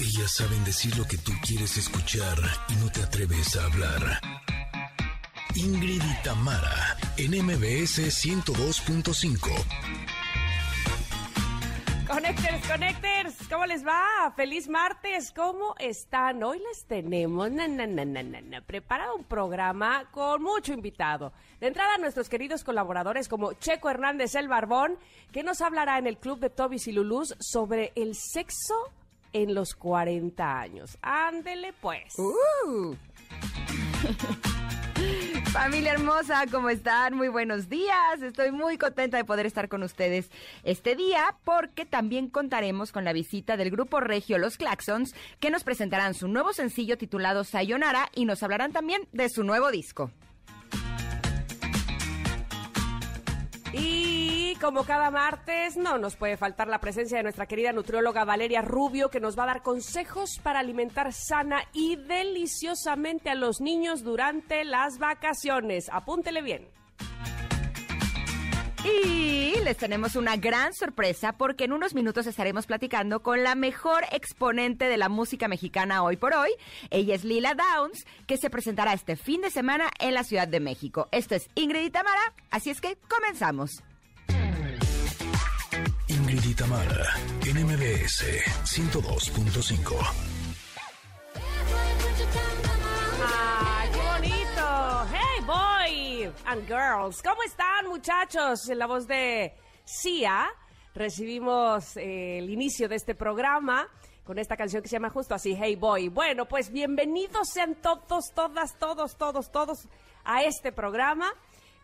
Ellas saben decir lo que tú quieres escuchar y no te atreves a hablar. Ingrid y Tamara, en MBS 102.5. Connectors, connectors, ¿cómo les va? Feliz martes, ¿cómo están? Hoy les tenemos na, preparado un programa con mucho invitado. De entrada, nuestros queridos colaboradores como Checo Hernández el Barbón, que nos hablará en el Club de Tobis y Lulús sobre el sexo en los 40 años. Ándele pues. Uh. Familia hermosa, ¿cómo están? Muy buenos días. Estoy muy contenta de poder estar con ustedes este día porque también contaremos con la visita del grupo regio Los Claxons que nos presentarán su nuevo sencillo titulado Sayonara y nos hablarán también de su nuevo disco. Y como cada martes, no nos puede faltar la presencia de nuestra querida nutrióloga Valeria Rubio, que nos va a dar consejos para alimentar sana y deliciosamente a los niños durante las vacaciones. Apúntele bien. Y les tenemos una gran sorpresa porque en unos minutos estaremos platicando con la mejor exponente de la música mexicana hoy por hoy. Ella es Lila Downs, que se presentará este fin de semana en la Ciudad de México. Esto es Ingrid y Tamara, así es que comenzamos. Ingrid y Tamara, en MBS 102.5. ¡Ay, qué bonito! ¡Hey, boy and girls! ¿Cómo están, muchachos? En la voz de Sia recibimos eh, el inicio de este programa con esta canción que se llama justo así, Hey Boy. Bueno, pues bienvenidos sean todos, todas, todos, todos, todos a este programa.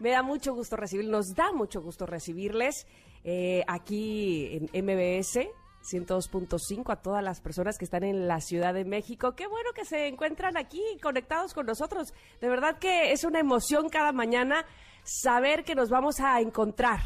Me da mucho gusto recibirlos, nos da mucho gusto recibirles eh, aquí en MBS 102.5 a todas las personas que están en la Ciudad de México. Qué bueno que se encuentran aquí conectados con nosotros. De verdad que es una emoción cada mañana saber que nos vamos a encontrar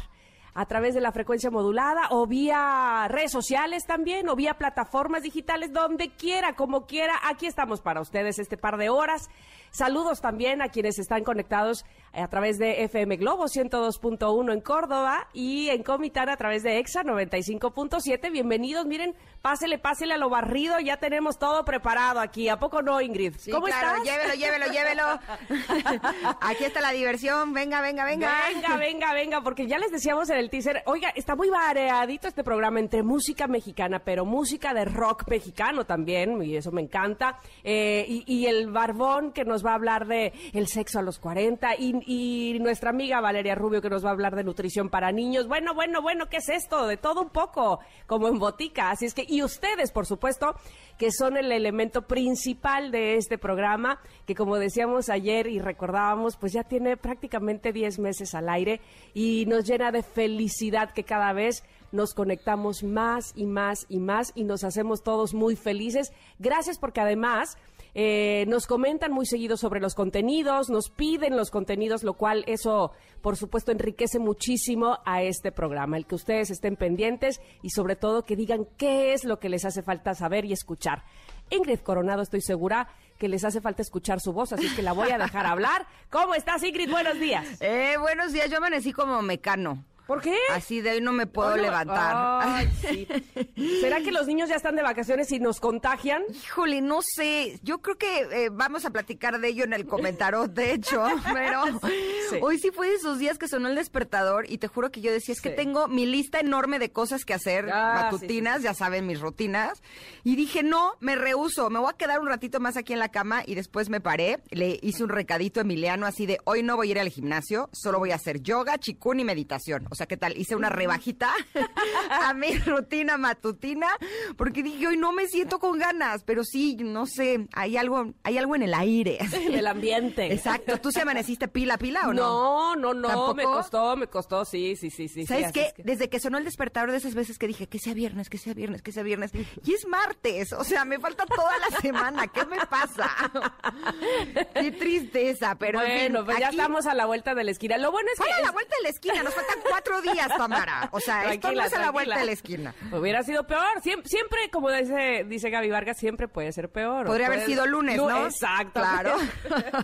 a través de la frecuencia modulada o vía redes sociales también o vía plataformas digitales, donde quiera, como quiera. Aquí estamos para ustedes este par de horas. Saludos también a quienes están conectados a través de FM Globo 102.1 en Córdoba y en Comitán a través de EXA 95.7. Bienvenidos, miren, pásele, pásele a lo barrido, ya tenemos todo preparado aquí. ¿A poco no, Ingrid? Sí, ¿Cómo claro, estás? Llévelo, llévelo, llévelo. Aquí está la diversión. Venga, venga, venga. Venga, venga, venga, porque ya les decíamos en el teaser, oiga, está muy variadito este programa entre música mexicana, pero música de rock mexicano también, y eso me encanta, eh, y, y el barbón que nos va a hablar de el sexo a los 40, y, y nuestra amiga Valeria Rubio que nos va a hablar de nutrición para niños. Bueno, bueno, bueno, ¿qué es esto? De todo un poco, como en botica. Así es que, y ustedes, por supuesto, que son el elemento principal de este programa, que como decíamos ayer y recordábamos, pues ya tiene prácticamente 10 meses al aire y nos llena de felicidad que cada vez nos conectamos más y más y más y nos hacemos todos muy felices. Gracias porque además eh, nos comentan muy seguido sobre los contenidos, nos piden los contenidos, lo cual eso, por supuesto, enriquece muchísimo a este programa. El que ustedes estén pendientes y sobre todo que digan qué es lo que les hace falta saber y escuchar. Ingrid Coronado, estoy segura que les hace falta escuchar su voz, así que la voy a dejar hablar. ¿Cómo estás, Ingrid? Buenos días. Eh, buenos días, yo amanecí como mecano. ¿Por qué? Así de hoy no me puedo levantar. Ay, sí. ¿Será que los niños ya están de vacaciones y nos contagian? Híjole, no sé. Yo creo que eh, vamos a platicar de ello en el comentario, de hecho. Pero Sí. hoy sí fue de esos días que sonó el despertador y te juro que yo decía, es que tengo mi lista enorme de cosas que hacer, Ah, matutinas, ya saben, mis rutinas. Y dije, no, me rehuso, me voy a quedar un ratito más aquí en la cama y después me paré, le hice un recadito a Emiliano así de, hoy no voy a ir al gimnasio, solo voy a hacer yoga, chikun y meditación. O sea, ¿qué tal? Hice una rebajita a mi rutina matutina porque dije, hoy no me siento con ganas, pero sí, no sé, hay algo, hay algo en el aire. En el ambiente. Exacto. ¿Tú se amaneciste pila pila o no? No, no, no, ¿Tampoco? me costó, me costó, sí, sí, sí, sí. ¿Sabes sí, qué? es que- Desde que sonó el despertador de esas veces que dije que sea viernes, que sea viernes, que sea viernes. Y es martes. O sea, me falta toda la semana. ¿Qué me pasa? Qué tristeza, pero en fin, bueno, pues ya estamos a la vuelta de la esquina. Lo bueno es ¿Cuál que... a la es- vuelta de la esquina? Nos faltan cuatro cuatro días, Tamara. O sea, esto no es a la vuelta de la esquina. Hubiera sido peor. Siempre, como dice, dice Gaby Vargas, siempre puede ser peor. Podría haber sido lunes, ¿no? Exacto. Claro.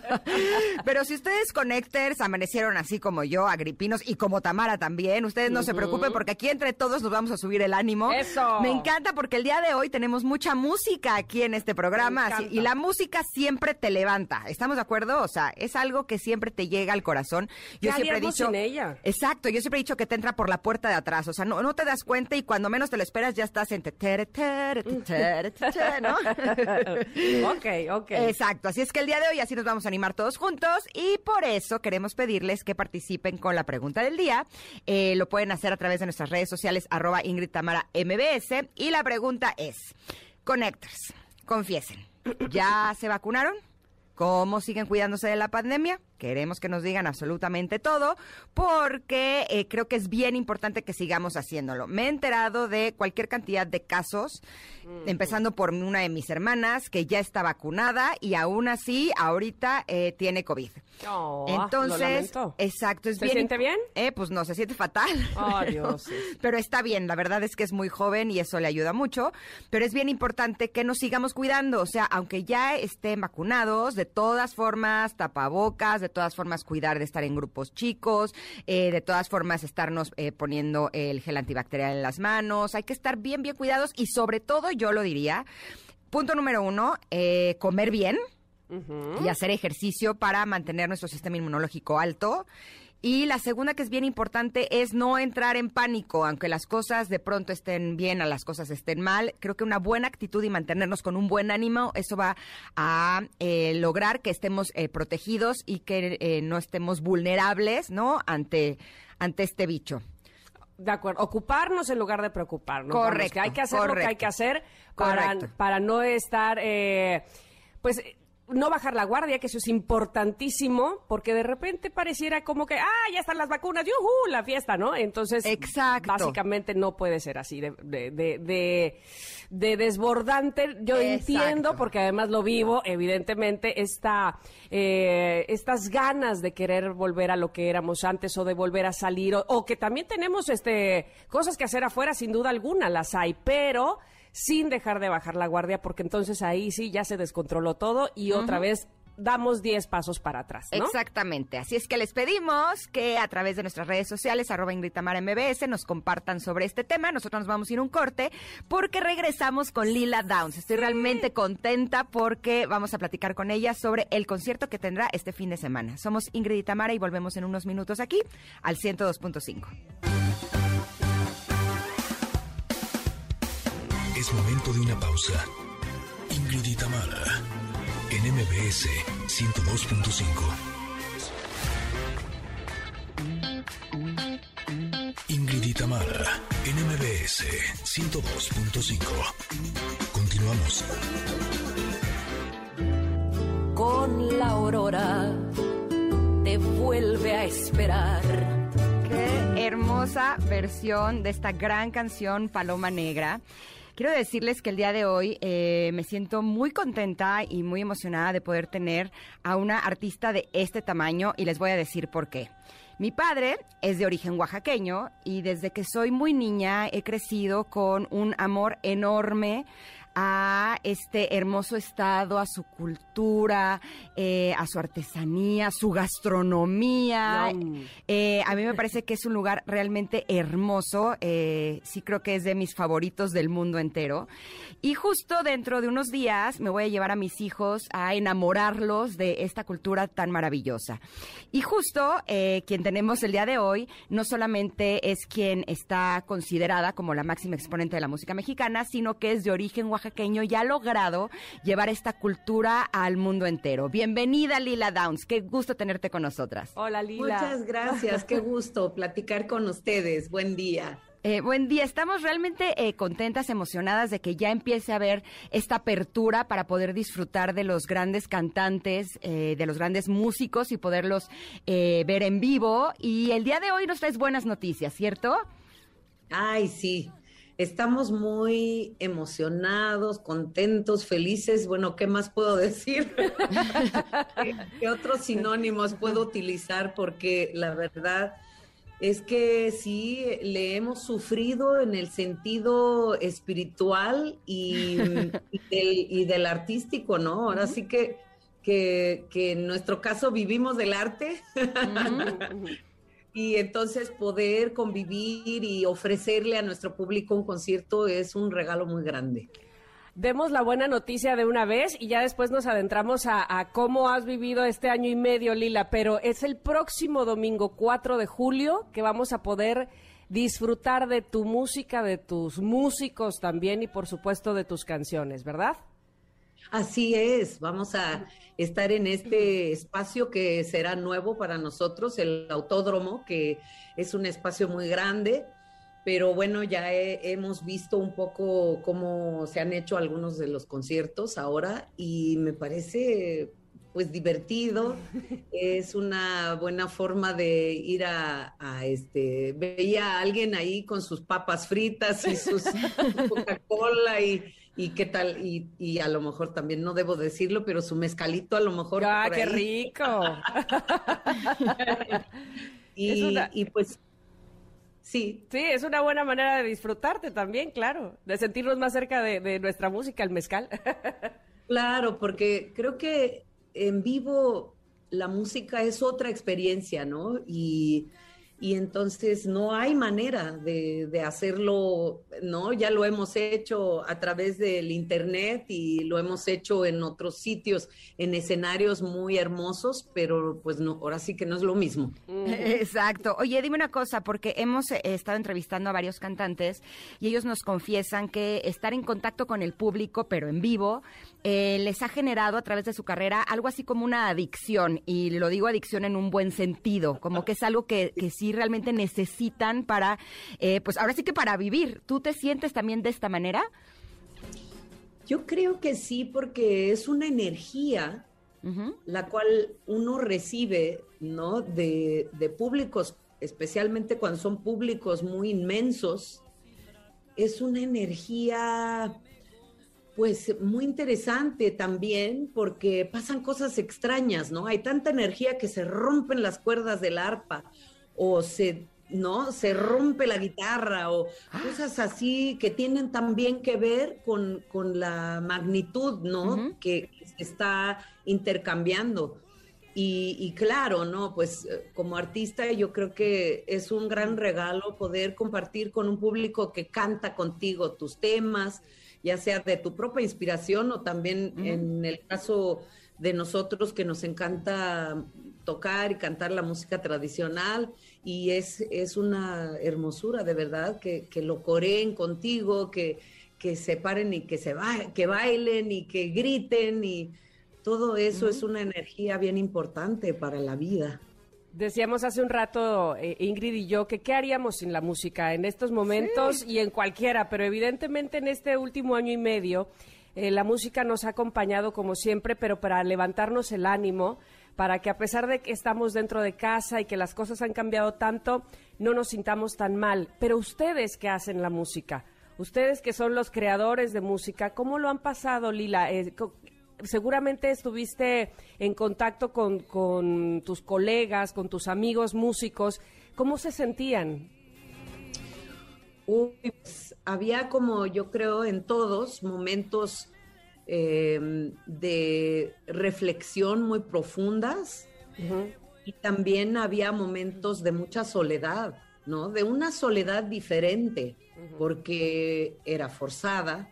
Pero si ustedes connectors amanecieron así como yo, agripinos, y como Tamara también, ustedes no se preocupen porque aquí entre todos nos vamos a subir el ánimo. Eso. Me encanta porque el día de hoy tenemos mucha música aquí en este programa y la música siempre te levanta. ¿Estamos de acuerdo? O sea, es algo que siempre te llega al corazón. Yo siempre he dicho. ella? Exacto, yo siempre he dicho que te entra por la puerta de atrás. O sea, no, no te das cuenta y cuando menos te lo esperas ya estás en. ¿no? ok, ok. Exacto, así es que el día de hoy así nos vamos a animar todos juntos y por eso queremos pedirles que participen con la pregunta del día. Eh, lo pueden hacer a través de nuestras redes sociales, arroba Ingrid Tamara MBS. Y la pregunta es, Connectors, confiesen, ¿ya se vacunaron? ¿Cómo siguen cuidándose de la pandemia? Queremos que nos digan absolutamente todo porque eh, creo que es bien importante que sigamos haciéndolo. Me he enterado de cualquier cantidad de casos, empezando por una de mis hermanas que ya está vacunada y aún así ahorita eh, tiene COVID. Oh, Entonces, exacto, es ¿Se siente bien? Eh, pues no, se siente fatal. Oh, Dios. pero está bien, la verdad es que es muy joven y eso le ayuda mucho, pero es bien importante que nos sigamos cuidando, o sea, aunque ya estén vacunados, de todas formas, tapabocas, de todas formas cuidar de estar en grupos chicos, eh, de todas formas estarnos eh, poniendo el gel antibacterial en las manos, hay que estar bien, bien cuidados y sobre todo yo lo diría, punto número uno, eh, comer bien. Y hacer ejercicio para mantener nuestro sistema inmunológico alto. Y la segunda que es bien importante es no entrar en pánico, aunque las cosas de pronto estén bien, a las cosas estén mal. Creo que una buena actitud y mantenernos con un buen ánimo, eso va a eh, lograr que estemos eh, protegidos y que eh, no estemos vulnerables, ¿no? Ante, ante este bicho. De acuerdo, ocuparnos en lugar de preocuparnos. Correcto. hay que hacer lo que hay que hacer para, para no estar, pues no bajar la guardia, que eso es importantísimo, porque de repente pareciera como que, ah, ya están las vacunas, yuhu, la fiesta, ¿no? Entonces, Exacto. básicamente no puede ser así de, de, de, de, desbordante. Yo entiendo, porque además lo vivo, evidentemente, esta, eh, estas ganas de querer volver a lo que éramos antes o de volver a salir, o, o que también tenemos este cosas que hacer afuera, sin duda alguna, las hay, pero sin dejar de bajar la guardia, porque entonces ahí sí ya se descontroló todo y otra vez damos 10 pasos para atrás. ¿no? Exactamente. Así es que les pedimos que a través de nuestras redes sociales, arroba Ingrid MBS, nos compartan sobre este tema. Nosotros nos vamos a ir un corte porque regresamos con Lila Downs. Estoy realmente contenta porque vamos a platicar con ella sobre el concierto que tendrá este fin de semana. Somos Ingrid y Tamara y volvemos en unos minutos aquí al 102.5. Es momento de una pausa. Ingrid y Tamara, en MBS 102.5. Ingrid y Tamara, en MBS 102.5. Continuamos. Con la aurora te vuelve a esperar. Qué hermosa versión de esta gran canción Paloma Negra. Quiero decirles que el día de hoy eh, me siento muy contenta y muy emocionada de poder tener a una artista de este tamaño y les voy a decir por qué. Mi padre es de origen oaxaqueño y desde que soy muy niña he crecido con un amor enorme a este hermoso estado, a su cultura, eh, a su artesanía, su gastronomía. Eh, a mí me parece que es un lugar realmente hermoso. Eh, sí creo que es de mis favoritos del mundo entero. Y justo dentro de unos días me voy a llevar a mis hijos a enamorarlos de esta cultura tan maravillosa. Y justo quien tenemos el día de hoy no solamente es quien está considerada como la máxima exponente de la música mexicana, sino que es de origen oaxaqueño y ha logrado llevar esta cultura al mundo entero. Bienvenida Lila Downs, qué gusto tenerte con nosotras. Hola Lila. Muchas gracias, qué gusto platicar con ustedes. Buen día. Eh, buen día, estamos realmente eh, contentas, emocionadas de que ya empiece a haber esta apertura para poder disfrutar de los grandes cantantes, eh, de los grandes músicos y poderlos ver en vivo. Y el día de hoy nos traes buenas noticias, ¿cierto? Ay, sí. Estamos muy emocionados, contentos, felices. Bueno, ¿qué más puedo decir? ¿Qué, otros sinónimos puedo utilizar? Porque la verdad es que sí le hemos sufrido en el sentido espiritual y, del, artístico, ¿no? Ahora sí que, que, en nuestro caso vivimos del arte. y entonces poder convivir y ofrecerle a nuestro público un concierto es un regalo muy grande demos la buena noticia de una vez y ya después nos adentramos a, cómo has vivido este año y medio, Lila. Pero es el próximo domingo 4 de julio que vamos a poder disfrutar de tu música, de tus músicos también y por supuesto de tus canciones, ¿verdad? Así es, vamos a estar en este espacio que será nuevo para nosotros, el autódromo, que es un espacio muy grande pero bueno, ya hemos visto un poco cómo se han hecho algunos de los conciertos ahora y me parece pues divertido, es una buena forma de ir a, este, veía a alguien ahí con sus papas fritas y sus Coca-Cola y, y qué tal, y, y, a lo mejor también no debo decirlo, pero su mezcalito a lo mejor. ¡Ah, qué rico! y, y pues Sí. Sí, es una buena manera de disfrutarte también, claro, de sentirnos más cerca de, nuestra música, el mezcal. claro, porque creo que en vivo la música es otra experiencia, ¿no? Y y entonces no hay manera de, de, hacerlo, ¿no? Ya lo hemos hecho a través del Internet y lo hemos hecho en otros sitios, en escenarios muy hermosos, pero pues no, ahora sí que no es lo mismo. Exacto. Oye, dime una cosa, porque hemos eh, estado entrevistando a varios cantantes y ellos nos confiesan que estar en contacto con el público, pero en vivo, eh, les ha generado a través de su carrera algo así como una adicción, y lo digo adicción en un buen sentido, como que es algo que, que sí realmente necesitan para, eh, pues ahora sí que para vivir. ¿Tú te sientes también de esta manera? Yo creo que sí, porque es una energía la cual uno recibe, ¿no? De, de públicos, especialmente cuando son públicos muy inmensos, es una energía pues muy interesante también porque pasan cosas extrañas, ¿no? Hay tanta energía que se rompen las cuerdas del arpa o se, ¿no? Se rompe la guitarra o ah. cosas así que tienen también que ver con, la magnitud, ¿no? Que se está intercambiando. Y, claro, ¿no? Pues eh, como artista yo creo que es un gran regalo poder compartir con un público que canta contigo tus temas, ya sea de tu propia inspiración o también en el caso de nosotros que nos encanta tocar y cantar la música tradicional y es, es una hermosura de verdad que, lo coreen contigo, que, que se paren y que, se que bailen y que griten y todo eso es una energía bien importante para la vida. Decíamos hace un rato, eh, Ingrid y yo, que qué haríamos sin la música en estos momentos y en cualquiera, pero evidentemente en este último año y medio eh, la música nos ha acompañado como siempre, pero para levantarnos el ánimo, para que a pesar de que estamos dentro de casa y que las cosas han cambiado tanto, no nos sintamos tan mal. Pero ustedes que hacen la música, ustedes que son los creadores de música, ¿cómo lo han pasado, Lila? Eh, seguramente estuviste en contacto con, tus colegas, con tus amigos músicos. ¿Cómo se sentían? Pues, había como yo creo en todos momentos eh, de reflexión muy profundas y también había momentos de mucha soledad, ¿no? De una soledad diferente, porque era forzada,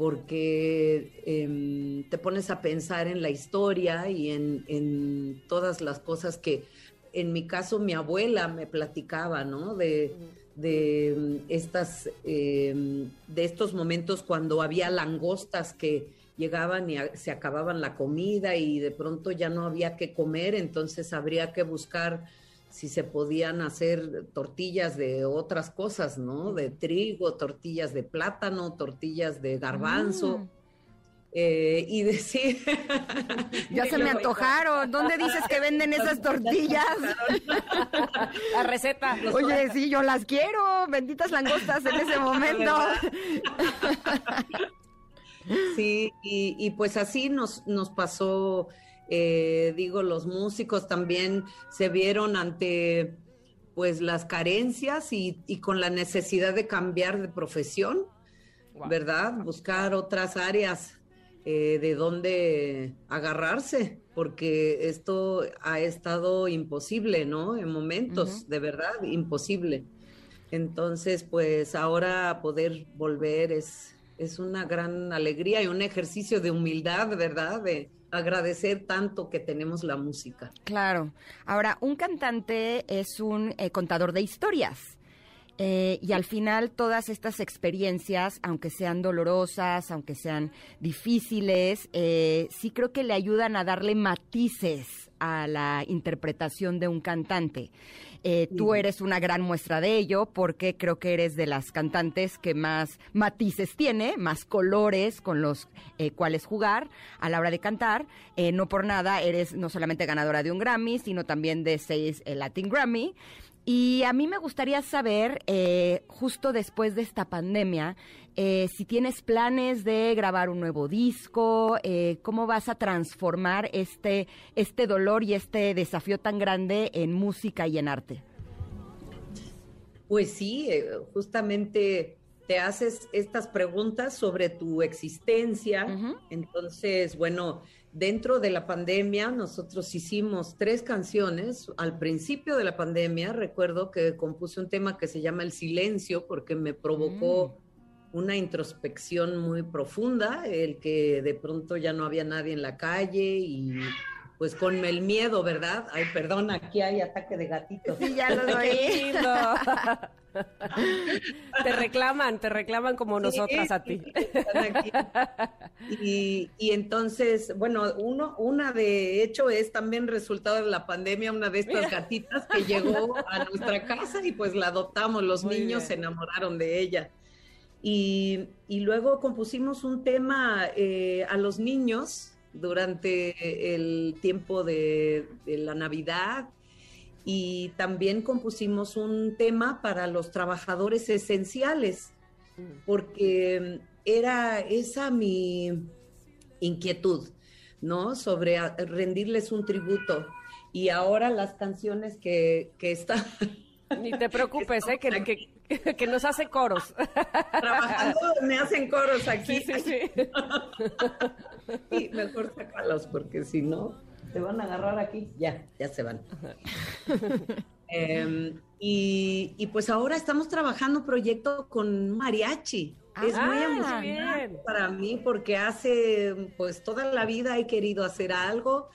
porque em, te pones a pensar en la historia y en, todas las cosas que, en mi caso, mi abuela me platicaba, ¿no? De, de estas, em, de estos momentos cuando había langostas que llegaban y se acababan la comida y de pronto ya no había que comer, entonces habría que buscar si se podían hacer tortillas de otras cosas, ¿no? De trigo, tortillas de plátano, tortillas de garbanzo. Mm. Eh, y decir... ya se me antojaron. ¿Dónde dices que venden esas tortillas? La receta. Oye, sí, yo las quiero. Benditas langostas en ese momento. Sí, y, pues así nos, nos pasó, eh, digo, los músicos también se vieron ante pues las carencias y, con la necesidad de cambiar de profesión, ¿verdad? Buscar otras áreas eh, de donde agarrarse, porque esto ha estado imposible, ¿no? En momentos, de verdad, imposible. Entonces, pues ahora poder volver es, es una gran alegría y un ejercicio de humildad, ¿verdad? De agradecer tanto que tenemos la música. Claro. Ahora, un cantante es un eh, contador de historias. Eh, y al final todas estas experiencias, aunque sean dolorosas, aunque sean difíciles, eh, sí creo que le ayudan a darle matices a la interpretación de un cantante. Eh, tú eres una gran muestra de ello porque creo que eres de las cantantes que más matices tiene, más colores con los cuales jugar a la hora de cantar. no por nada eres no solamente ganadora de un Grammy, sino también de seis Latin Grammy. Y a mí me gustaría saber, eh, justo después de esta pandemia, eh, si tienes planes de grabar un nuevo disco, eh, cómo vas a transformar este, este dolor y este desafío tan grande en música y en arte. Pues sí, justamente te haces estas preguntas sobre tu existencia. Entonces, bueno, Dentro de la pandemia, nosotros hicimos tres canciones. Al principio de la pandemia, recuerdo que compuse un tema que se llama El Silencio, porque me provocó mm. Una introspección muy profunda, el que de pronto ya no había nadie en la calle y pues con el miedo, ¿verdad? Ay, perdón, aquí hay ataque de gatitos. Sí, ya lo oí. te reclaman, te reclaman como nosotras a ti. Y, y, entonces, bueno, uno, una de hecho es también resultado de la pandemia, una de estas gatitas que llegó a nuestra casa y pues la adoptamos, los niños se enamoraron de ella. Y, y luego compusimos un tema eh, a los niños durante el tiempo de, la Navidad y también compusimos un tema para los trabajadores esenciales, porque era esa mi inquietud, ¿no? Sobre rendirles un tributo. Y ahora las canciones que, que están... Ni te preocupes, ¿eh? que, que nos hace coros. Trabajando me hacen coros aquí. Sí, sí, sí. mejor sácalos porque si no, te van a agarrar aquí. Ya, ya se van. Em, y, pues ahora estamos trabajando un proyecto con mariachi. es muy ah, emocionante para mí porque hace pues toda la vida he querido hacer algo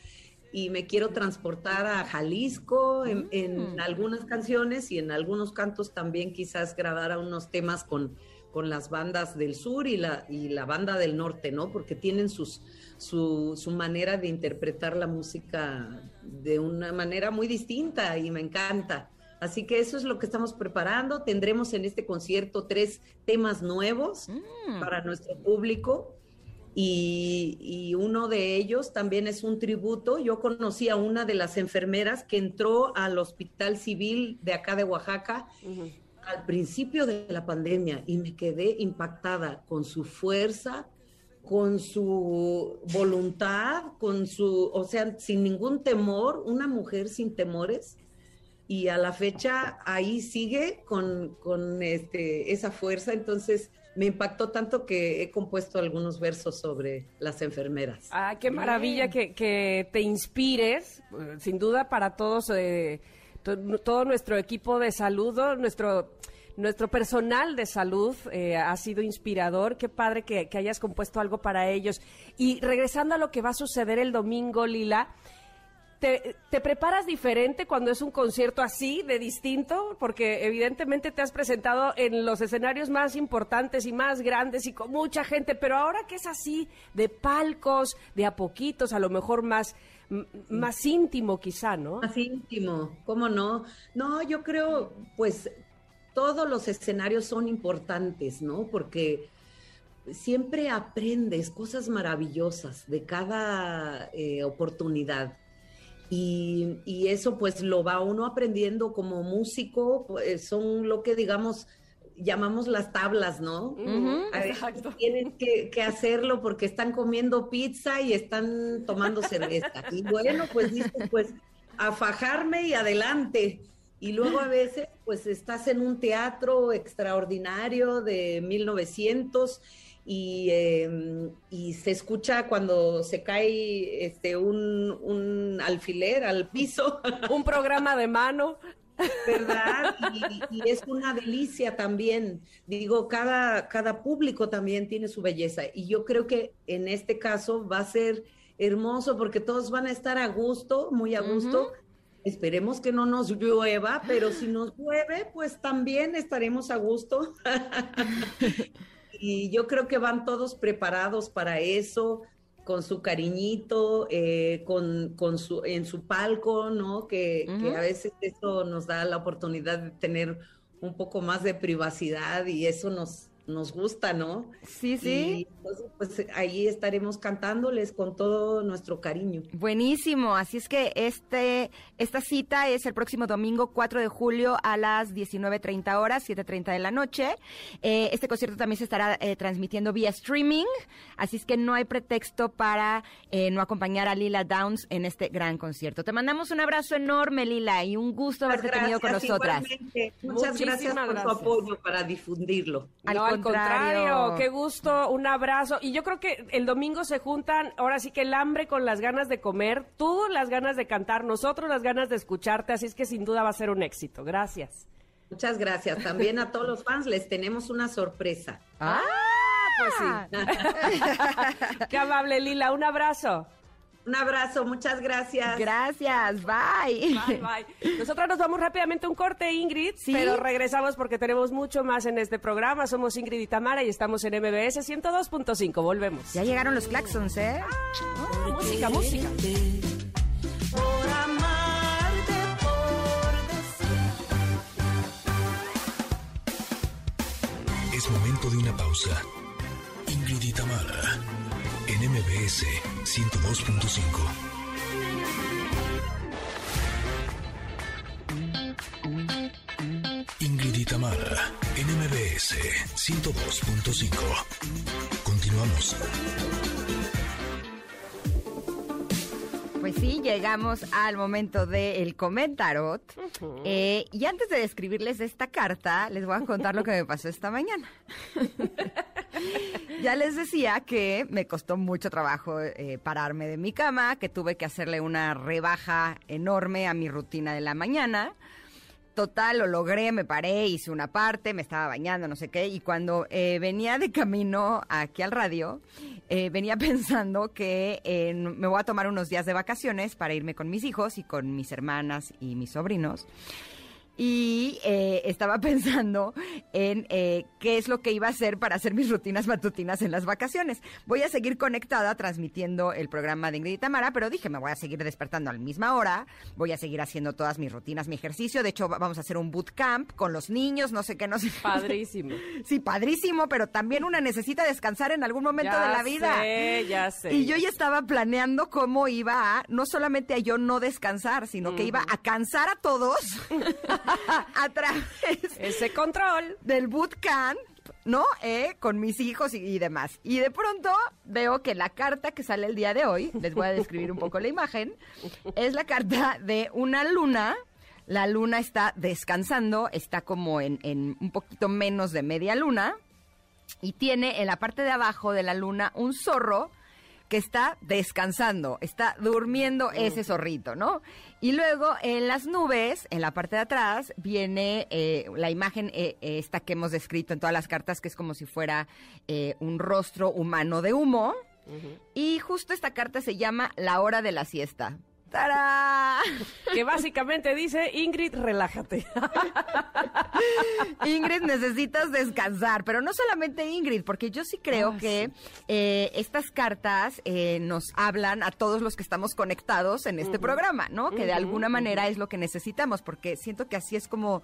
y me quiero transportar a Jalisco en, mm. algunas canciones y en algunos cantos también quizás grabar a unos temas con, con las bandas del sur y la, y la banda del norte, ¿no? Porque tienen sus, su, su manera de interpretar la música de una manera muy distinta y me encanta. Así que eso es lo que estamos preparando. Tendremos en este concierto tres temas nuevos mm. para nuestro público y, uno de ellos también es un tributo. Yo conocí a una de las enfermeras que entró al Hospital Civil de acá de Oaxaca al principio de la pandemia y me quedé impactada con su fuerza, con su voluntad, con su, o sea, sin ningún temor, una mujer sin temores. Y a la fecha ahí sigue con, con este, esa fuerza. Entonces, me impactó tanto que he compuesto algunos versos sobre las enfermeras. Ah, qué maravilla que, te inspires, eh, sin duda para todos, eh, todo nuestro equipo de salud, nuestro nuestro personal de salud eh, ha sido inspirador. Qué padre que, que, hayas compuesto algo para ellos. Y regresando a lo que va a suceder el domingo, Lila, ¿Te, preparas diferente cuando es un concierto así, de distinto? Porque evidentemente te has presentado en los escenarios más importantes y más grandes y con mucha gente, pero ahora que es así, de palcos, de a poquitos, a lo mejor más, más íntimo quizá, ¿no? Más íntimo, ¿cómo no? No, yo creo, pues todos los escenarios son importantes, ¿no? Porque siempre aprendes cosas maravillosas de cada eh, oportunidad. Y, eso pues lo va uno aprendiendo como músico, pues, son lo que digamos llamamos las tablas, ¿no? Exacto. Tienen que, hacerlo porque están comiendo pizza y están tomando cerveza. Y bueno, pues dices, pues a fajarme y adelante. Y luego a veces, pues estás en un teatro extraordinario de 1900 y, em, y se escucha cuando se cae este, un, un alfiler al piso. un programa de mano. ¿verdad? Y, es una delicia también. Digo, cada, cada público también tiene su belleza. Y yo creo que en este caso va a ser hermoso porque todos van a estar a gusto, muy a gusto. Esperemos que no nos llueva, pero si nos llueve, pues también estaremos a gusto. y yo creo que van todos preparados para eso con su cariñito, eh, con, con, su, en su palco, ¿no? Que, que, a veces eso nos da la oportunidad de tener un poco más de privacidad y eso nos, nos gusta, ¿no? Sí, sí. entonces, pues ahí estaremos cantándoles con todo nuestro cariño. Buenísimo, así es que este esta cita es el próximo domingo 4 de julio a las 19.30 horas, 7.30 de la noche. Eh, este concierto también se estará eh, transmitiendo vía streaming, así es que no hay pretexto para eh, no acompañar a Lila Downs en este gran concierto. Te mandamos un abrazo enorme, Lila, y un gusto haberte tenido con nosotras. Muchas gracias por tu apoyo para difundirlo al contrario, qué gusto, un abrazo. Y yo creo que el domingo se juntan, ahora sí que el hambre con las ganas de comer, tú las ganas de cantar, nosotros las ganas de escucharte, así es que sin duda va a ser un éxito. Gracias. Muchas gracias. También a todos los fans les tenemos una sorpresa. Ah, pues sí. qué amable, Lila. Un abrazo. Un abrazo, muchas gracias. Gracias, bye. Bye, bye. Nosotros nos vamos rápidamente a un corte, Ingrid, ¿Sí? pero regresamos porque tenemos mucho más en este programa. Somos Ingrid y Tamara y estamos en MBS 102.5. Volvemos. Ya llegaron los claxons, ¿eh? Ah, música, música. Por amarte, Es momento de una pausa. Ingrid y Tamara en MBS 102.5. Ingrid y Tamara, en MBS 102.5. Continuamos. Pues sí, llegamos al momento del comentarot. Eh, y antes de describirles esta carta, les voy a contar lo que me pasó esta mañana. ya les decía que me costó mucho trabajo eh, pararme de mi cama, que tuve que hacerle una rebaja enorme a mi rutina de la mañana. Total, lo logré, me paré, hice una parte, me estaba bañando, no sé qué, y cuando eh, venía de camino aquí al radio, eh, venía pensando que me voy a tomar unos días de vacaciones para irme con mis hijos y con mis hermanas y mis sobrinos y eh, estaba pensando en eh, qué es lo que iba a hacer para hacer mis rutinas matutinas en las vacaciones. Voy a seguir conectada transmitiendo el programa de Ingrid y Tamara, pero dije, me voy a seguir despertando a la misma hora, voy a seguir haciendo todas mis rutinas, mi ejercicio. De hecho, vamos a hacer un bootcamp con los niños, no sé qué, no sé. Padrísimo. sí, padrísimo, pero también una necesita descansar en algún momento de la vida. Sé, ya sé. Y yo ya estaba planeando cómo iba a, no solamente a yo no descansar, sino que iba a cansar a todos. a través ese control del bootcamp ¿no? Eh, con mis hijos y, demás. Y de pronto veo que la carta que sale el día de hoy, les voy a describir un poco la imagen, es la carta de una luna. La luna está descansando, está como en, en un poquito menos de media luna y tiene en la parte de abajo de la luna un zorro que está descansando, está durmiendo ese zorrito, ¿no? Y luego en las nubes, en la parte de atrás, viene eh, la imagen eh, esta que hemos descrito en todas las cartas, que es como si fuera eh, un rostro humano de humo. Y justo esta carta se llama La hora de la siesta. Que básicamente dice, Ingrid, relájate. Ingrid, necesitas descansar, pero no solamente Ingrid, porque yo sí creo que eh, estas cartas eh, nos hablan a todos los que estamos conectados en este programa, ¿no? Que de alguna manera es lo que necesitamos, porque siento que así es como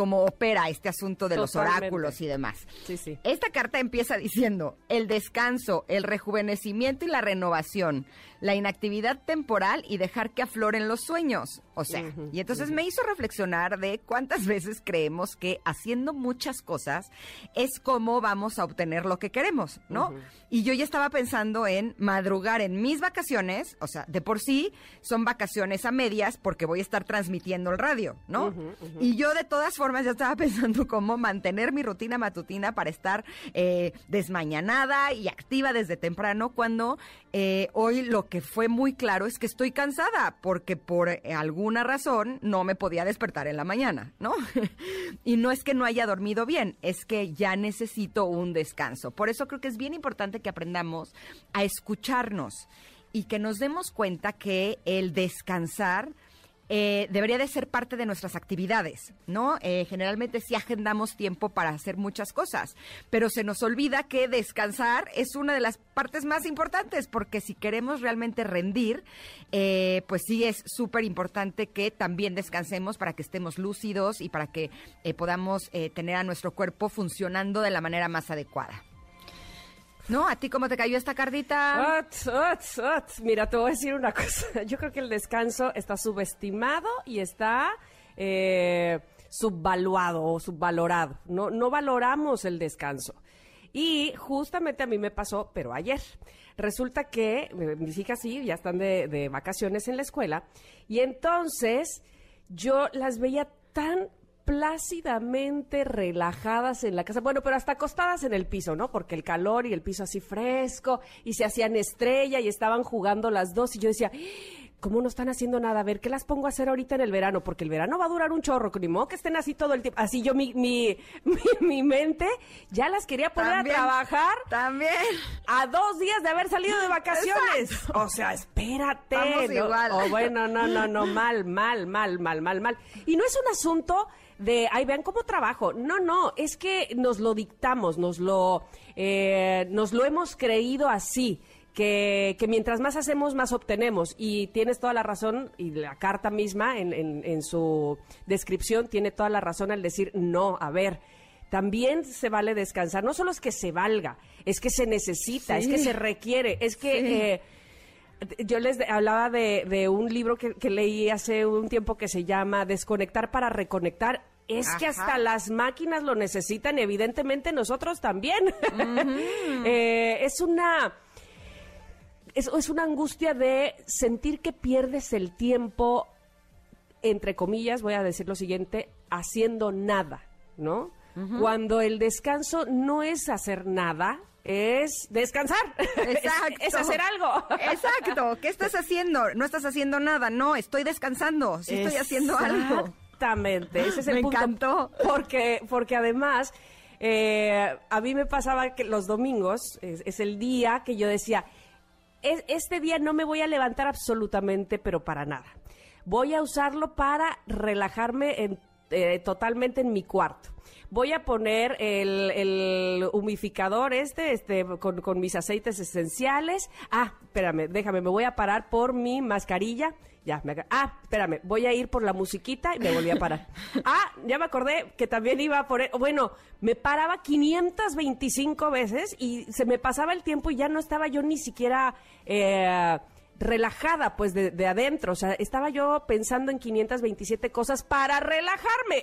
cómo opera este asunto de los oráculos y demás. Sí, sí. Esta carta empieza diciendo el descanso, el rejuvenecimiento y la renovación, la inactividad temporal y dejar que afloren los sueños. O sea, y entonces me hizo reflexionar de cuántas veces creemos que haciendo muchas cosas es como vamos a obtener lo que queremos, ¿no? Y yo ya estaba pensando en madrugar en mis vacaciones, o sea, de por sí son vacaciones a medias porque voy a estar transmitiendo el radio, ¿no? Y yo de todas formas ya estaba pensando cómo mantener mi rutina matutina para estar eh, desmañanada y activa desde temprano cuando eh, hoy lo que fue muy claro es que estoy cansada porque por eh, alguna razón no me podía despertar en la mañana, ¿no? y no es que no haya dormido bien, es que ya necesito un descanso. Por eso creo que es bien importante que aprendamos a escucharnos y que nos demos cuenta que el descansar eh, debería de ser parte de nuestras actividades, ¿no? Eh, generalmente sí agendamos tiempo para hacer muchas cosas, pero se nos olvida que descansar es una de las partes más importantes, porque si queremos realmente rendir, eh, pues sí es súper importante que también descansemos para que estemos lúcidos y para que eh, podamos eh, tener a nuestro cuerpo funcionando de la manera más adecuada. ¿No? ¿A ti cómo te cayó esta cardita? Mira, te voy a decir una cosa. Yo creo que el descanso está subestimado y está eh, subvaluado o subvalorado. No, no valoramos el descanso. Y justamente a mí me pasó, pero ayer. Resulta que eh, mis hijas sí, ya están de vacaciones en la escuela. Y entonces yo las veía tan plácidamente relajadas en la casa, bueno, pero hasta acostadas en el piso, ¿no? Porque el calor y el piso así fresco, y se hacían estrella y estaban jugando las dos, y yo decía, ¿cómo no están haciendo nada? A ver, ¿qué las pongo a hacer ahorita en el verano? Porque el verano va a durar un chorro, ni modo que estén así todo el tiempo. Así yo, mi, mi, mi, mi mente, ya las quería poner También. a trabajar También. a dos días de haber salido de vacaciones. O sea, espérate. Estamos ¿no? igual. O bueno, no, no, no, mal, mal, mal, mal, mal, mal. Y no es un asunto de, ay, vean cómo trabajo. No, no, es que nos lo dictamos, nos lo, eh, nos lo hemos creído así. Que, que mientras más hacemos, más obtenemos. Y tienes toda la razón, y la carta misma en, en- en su descripción tiene toda la razón al decir, no, a ver, también se vale descansar. No solo es que se valga, es que se necesita, es que se requiere, es que... eh, yo les de- hablaba de, de un libro que, que leí hace un tiempo que se llama Desconectar para reconectar. Es que hasta las máquinas lo necesitan y evidentemente nosotros también. Eh, es una... Es, es una angustia de sentir que pierdes el tiempo, entre comillas, voy a decir lo siguiente, haciendo nada, ¿no? Cuando el descanso no es hacer nada, es descansar. Es- Exacto. es hacer algo. Exacto. ¿Qué estás haciendo? No estás haciendo nada. No, estoy descansando. Sí estoy haciendo algo. Exactamente, ese es el Me punto. encantó. Porque, porque además, eh, a mí me pasaba que los domingos es, es el día que yo decía, "Es- este día no me voy a levantar absolutamente, pero para nada. Voy a usarlo para relajarme en- eh, totalmente en mi cuarto. Voy a poner el, el humificador este, este con, con mis aceites esenciales. Ah, espérame, déjame, me voy a parar por mi mascarilla. Ya, me, ah, espérame, voy a ir por la musiquita y me volví a parar. Ah, ya me acordé que también iba a poner, bueno, me paraba 525 veces y se me pasaba el tiempo y ya no estaba yo ni siquiera eh, relajada, pues, de, de adentro. O sea, estaba yo pensando en 527 cosas para relajarme.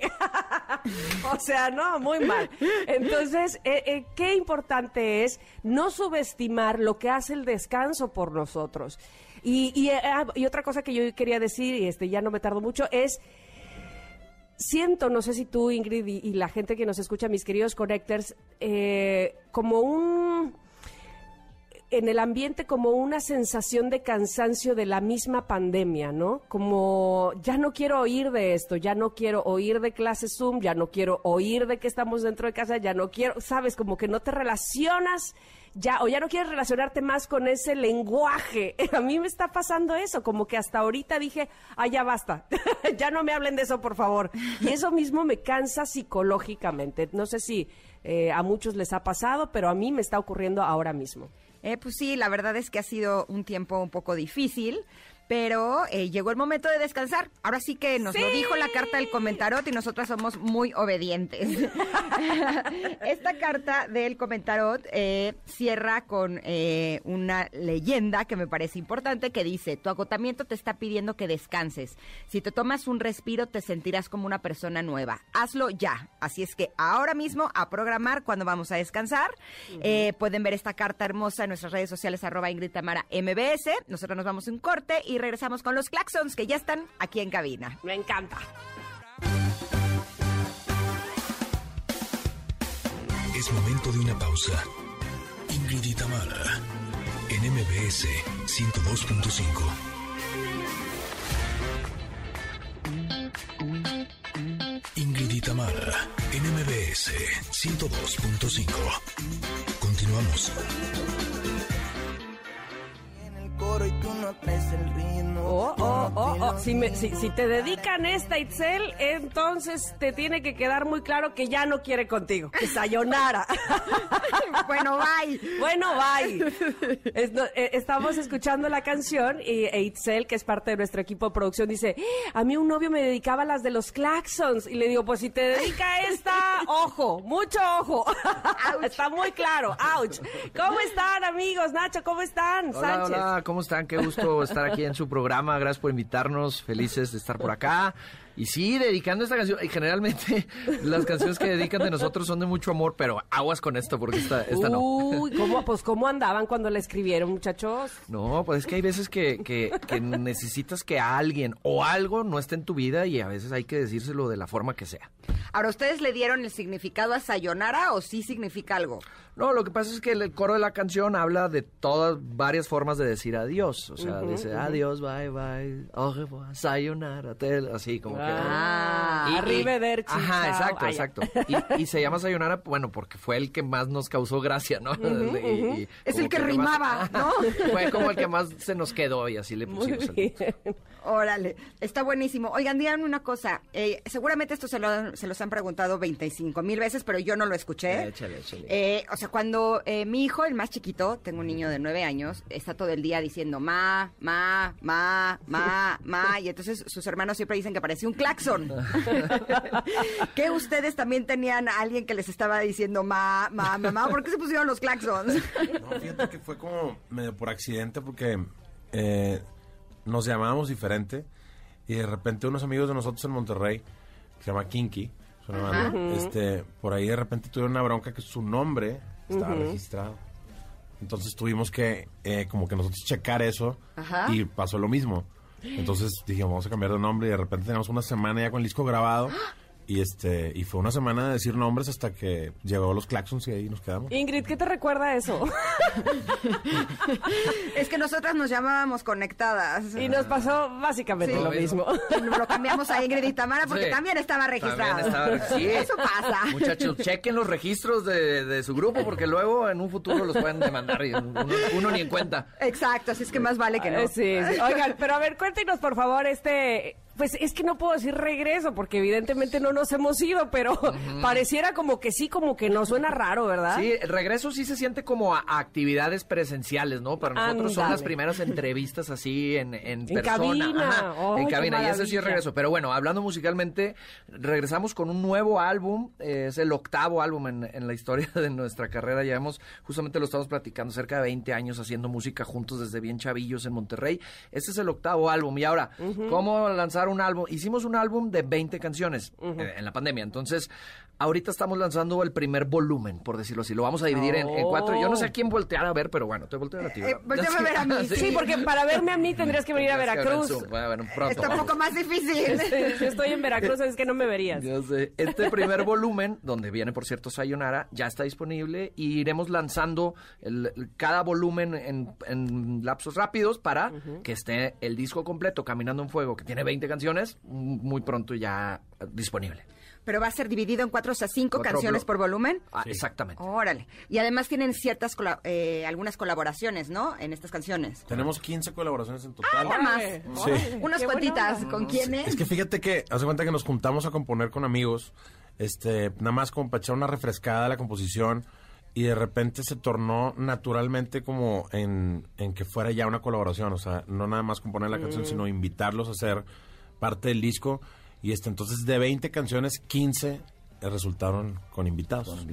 o sea, no, muy mal. Entonces, eh, eh, qué importante es no subestimar lo que hace el descanso por nosotros. Y, y, eh, ah, y otra cosa que yo quería decir, y este ya no me tardo mucho, es siento, no sé si tú, Ingrid, y, la gente que nos escucha, mis queridos connectors, eh, como un en el ambiente como una sensación de cansancio de la misma pandemia, ¿no? Como ya no quiero oír de esto, ya no quiero oír de clases Zoom, ya no quiero oír de que estamos dentro de casa, ya no quiero, sabes, como que no te relacionas ya o ya no quieres relacionarte más con ese lenguaje. A mí me está pasando eso, como que hasta ahorita dije, ah, ya basta, ya no me hablen de eso, por favor. Y eso mismo me cansa psicológicamente. No sé si eh, a muchos les ha pasado, pero a mí me está ocurriendo ahora mismo. Eh, pues sí, la verdad es que ha sido un tiempo un poco difícil. Pero eh, llegó el momento de descansar. Ahora sí que nos lo dijo la carta del comentarot y nosotras somos muy obedientes. Esta carta del comentarot eh, cierra con eh, una leyenda que me parece importante que dice, tu agotamiento te está pidiendo que descanses. Si te tomas un respiro te sentirás como una persona nueva. Hazlo ya. Así es que ahora mismo a programar cuando vamos a descansar. Pueden ver esta carta hermosa en nuestras redes sociales arroba Ingrid Tamara MBS. Nosotros nos vamos a un corte y regresamos con los claxons que ya están aquí en cabina. Me encanta. Es momento de una pausa. Ingrid y Tamara, en MBS 102.5. Ingrid y Tamara, en MBS 102.5. Continuamos. Coro y tú no traes el ritmo. Oh, oh, oh, oh. Si, me- si- si te dedican esta, Itzel, entonces te tiene que quedar muy claro que ya no quiere contigo. Que sayonara. bueno, bye. Bueno, bye. Es- no, eh, estamos escuchando la canción y e Itzel, que es parte de nuestro equipo de producción, dice, a mí un novio me dedicaba a las de los claxons. Y le digo, pues si te dedica a esta, ojo, mucho ojo. Está muy claro. Ouch. ¿Cómo están, amigos? Nacho, ¿cómo están? Hola, Sánchez. hola, ¿cómo están? Qué gusto estar aquí en su programa. Gracias por invitarnos. Felices de estar por acá. Y sí, dedicando esta canción. Y generalmente las canciones que dedican de nosotros son de mucho amor, pero aguas con esto porque esta, esta no. Uy, ¿cómo, pues, ¿cómo andaban cuando la escribieron, muchachos? No, pues es que hay veces que, que, que necesitas que alguien o algo no esté en tu vida y a veces hay que decírselo de la forma que sea. Ahora, ¿ustedes le dieron el significado a sayonara o sí significa algo? No, lo que pasa es que el coro de la canción habla de todas varias formas de decir adiós. O sea, dice adiós, bye, bye, au revoir, sayonara, tel, así como que... Ah, Y- y- arrivederci, Ajá, chao. exacto, Ah, exacto. Y, y se llama Sayonara, bueno, porque fue el que más nos causó gracia, ¿no? Y- y Es el que rimaba, ¿no? Fue como el que más se nos quedó y así le Muy pusimos el bien. Órale, está buenísimo. Oigan, díganme una cosa. eh, seguramente esto se, lo, se los han preguntado 25 mil veces, pero yo no lo escuché. Échale, échale. Eh, o sea, cuando eh, mi hijo, el más chiquito, tengo un niño de nueve años, está todo el día diciendo ma, ma, ma, ma, ma, y entonces sus hermanos siempre dicen que parecía un claxon. que ustedes también tenían a alguien que les estaba diciendo ma, ma, ma, ma? ¿Por qué se pusieron los claxons? No, fíjate que fue como medio por accidente porque eh, nos llamábamos diferente y de repente unos amigos de nosotros en Monterrey, que se llama Kinky, su hermano, este, por ahí de repente tuvieron una bronca que su nombre estaba registrado. Entonces tuvimos que eh, como que nosotros checar eso Ajá. y pasó lo mismo. Entonces dijimos, vamos a cambiar de nombre y de repente teníamos una semana ya con el disco grabado y este y fue una semana de decir nombres hasta que llegó los claxons y ahí nos quedamos. Ingrid, ¿qué te recuerda eso? es que nosotras nos llamábamos conectadas. Y nos pasó básicamente Sí. lo mismo. Lo cambiamos a Ingrid y Tamara porque Sí. también estaba registrado. También estaba reg- sí. Eso pasa. Muchachos, chequen los registros de, de su grupo porque luego en un futuro los pueden demandar y uno, uno ni en cuenta. Exacto, así es que más vale que no. Sí, sí. Oigan, pero a ver, cuéntenos por favor este... Pues es que no puedo decir regreso porque evidentemente no nos hemos ido, pero pareciera como que sí, como que no suena raro, ¿verdad? Sí, el regreso sí se siente como a, a actividades presenciales, ¿no? Para nosotros son las primeras entrevistas así en, en En persona. cabina. Ajá, ¡Ay, en qué cabina. Y ese sí es regreso. Pero bueno, hablando musicalmente, regresamos con un nuevo álbum. eh, es el octavo álbum en, en la historia de nuestra carrera. Llevamos, justamente lo estamos platicando, cerca de 20 años haciendo música juntos desde bien chavillos en Monterrey. Este es el octavo álbum. Y ahora, ¿cómo lanzar un álbum? Hicimos un álbum de 20 canciones eh, en la pandemia. Entonces, ahorita estamos lanzando el primer volumen, por decirlo así. Lo vamos a dividir en, en cuatro. Yo no sé a quién voltear a ver, pero bueno, te volteo a ti. Eh, volteame a ver a mí, Sí, porque para verme a mí tendrías que venir a ver Veracruz. Bueno, pronto, Está un poco más difícil. Estoy en Veracruz, es que no me verías. Yo sé. Este primer volumen, donde viene por cierto Sayonara, ya está disponible y iremos lanzando el- el- cada volumen en, en lapsos rápidos para que esté el disco completo, Caminando en Fuego, que tiene 20 canciones, m- muy pronto ya disponible. Pero va a ser dividido en cuatro o sea, cinco Cuatro canciones por volumen. Ah, Exactamente. Órale. Y además tienen ciertas, eh, algunas colaboraciones, ¿no? En estas canciones. Tenemos 15 colaboraciones en total. Nada más. Sí. Unas Qué cuantitas. ¿Con quiénes? Es que fíjate que, hace cuenta que nos juntamos a componer con amigos, este, nada más como para echar una refrescada a la composición y de repente se tornó naturalmente como en, en que fuera ya una colaboración, o sea, no nada más componer la canción, sino invitarlos a ser parte del disco. Y este, entonces de 20 canciones, 15 resultaron con invitados.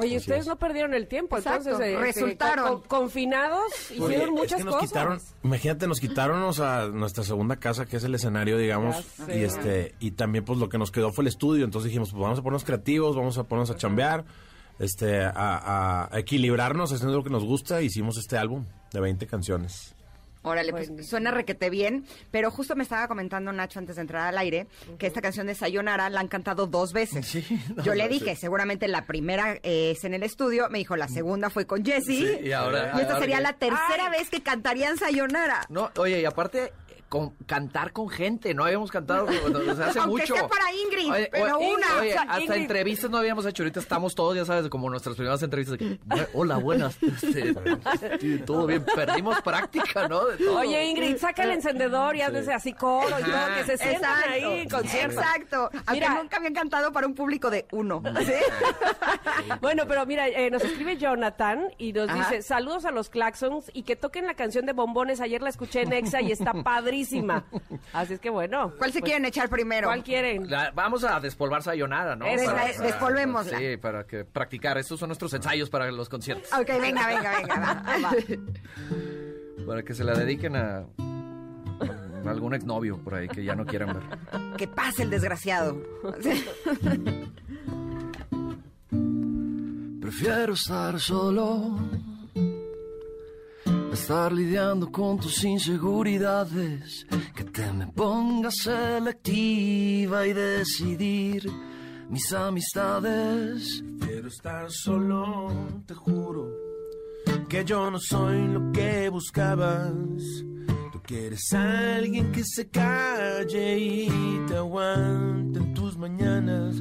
Oye, ustedes no perdieron el tiempo, Exacto, entonces eh, resultaron. con- con- confinados, Oye, hicieron es muchas que nos cosas. quitaron, imagínate, nos quitaron o sea, nuestra segunda casa, que es el escenario, digamos, y este, y también pues lo que nos quedó fue el estudio, entonces dijimos, pues vamos a ponernos creativos, vamos a ponernos a chambear, este, a, a- a equilibrarnos haciendo lo que nos gusta, hicimos este álbum de 20 canciones. Órale, pues suena requete bien, pero justo me estaba comentando Nacho antes de entrar al aire que esta canción de Sayonara la han cantado dos veces. no, Yo le dije, seguramente la primera eh, es en el estudio, me dijo, la segunda fue con Jesse, y ahora- esta ahora sería que- la tercera vez que cantarían Sayonara. No, oye, y aparte, con, cantar con gente, no habíamos cantado desde hace Aunque mucho. sea para Ingrid, pero oye, una. Oye, O sea, hasta Ingrid. entrevistas no habíamos hecho, ahorita estamos todos, ya sabes, como nuestras primeras entrevistas. de que, "Bu- Hola, buenas. este, sí, todo bien, perdimos práctica, ¿no? De todo. Oye, Ingrid, saca el encendedor y hazles así coro y todo, que se sientan Exacto, ahí concierto. exacto. Aunque nunca habían cantado para un público de uno. ¿sí? Bueno, pero mira, eh, nos escribe Jonathan y nos Ajá. dice, saludos a los Claxons y que toquen la canción de Bombones. Ayer la escuché en Exa y está Así es que bueno. ¿Cuál se pues, quieren echar primero? ¿Cuál quieren? La- vamos a despolvar Sayonara, ¿no? Eh, despolvémosla. Sí, para que practicar. Estos son nuestros ensayos para los conciertos. Ok, venga, venga, venga, va, va. Para que se la dediquen a, a algún exnovio por ahí que ya no quieran ver. Que pase el desgraciado. Prefiero estar solo, estar lidiando con tus inseguridades, que te me pongas selectiva y decidir mis amistades. Quiero estar solo, te juro que yo no soy lo que buscabas. Tú quieres a alguien que se calle y te aguante en tus mañanas.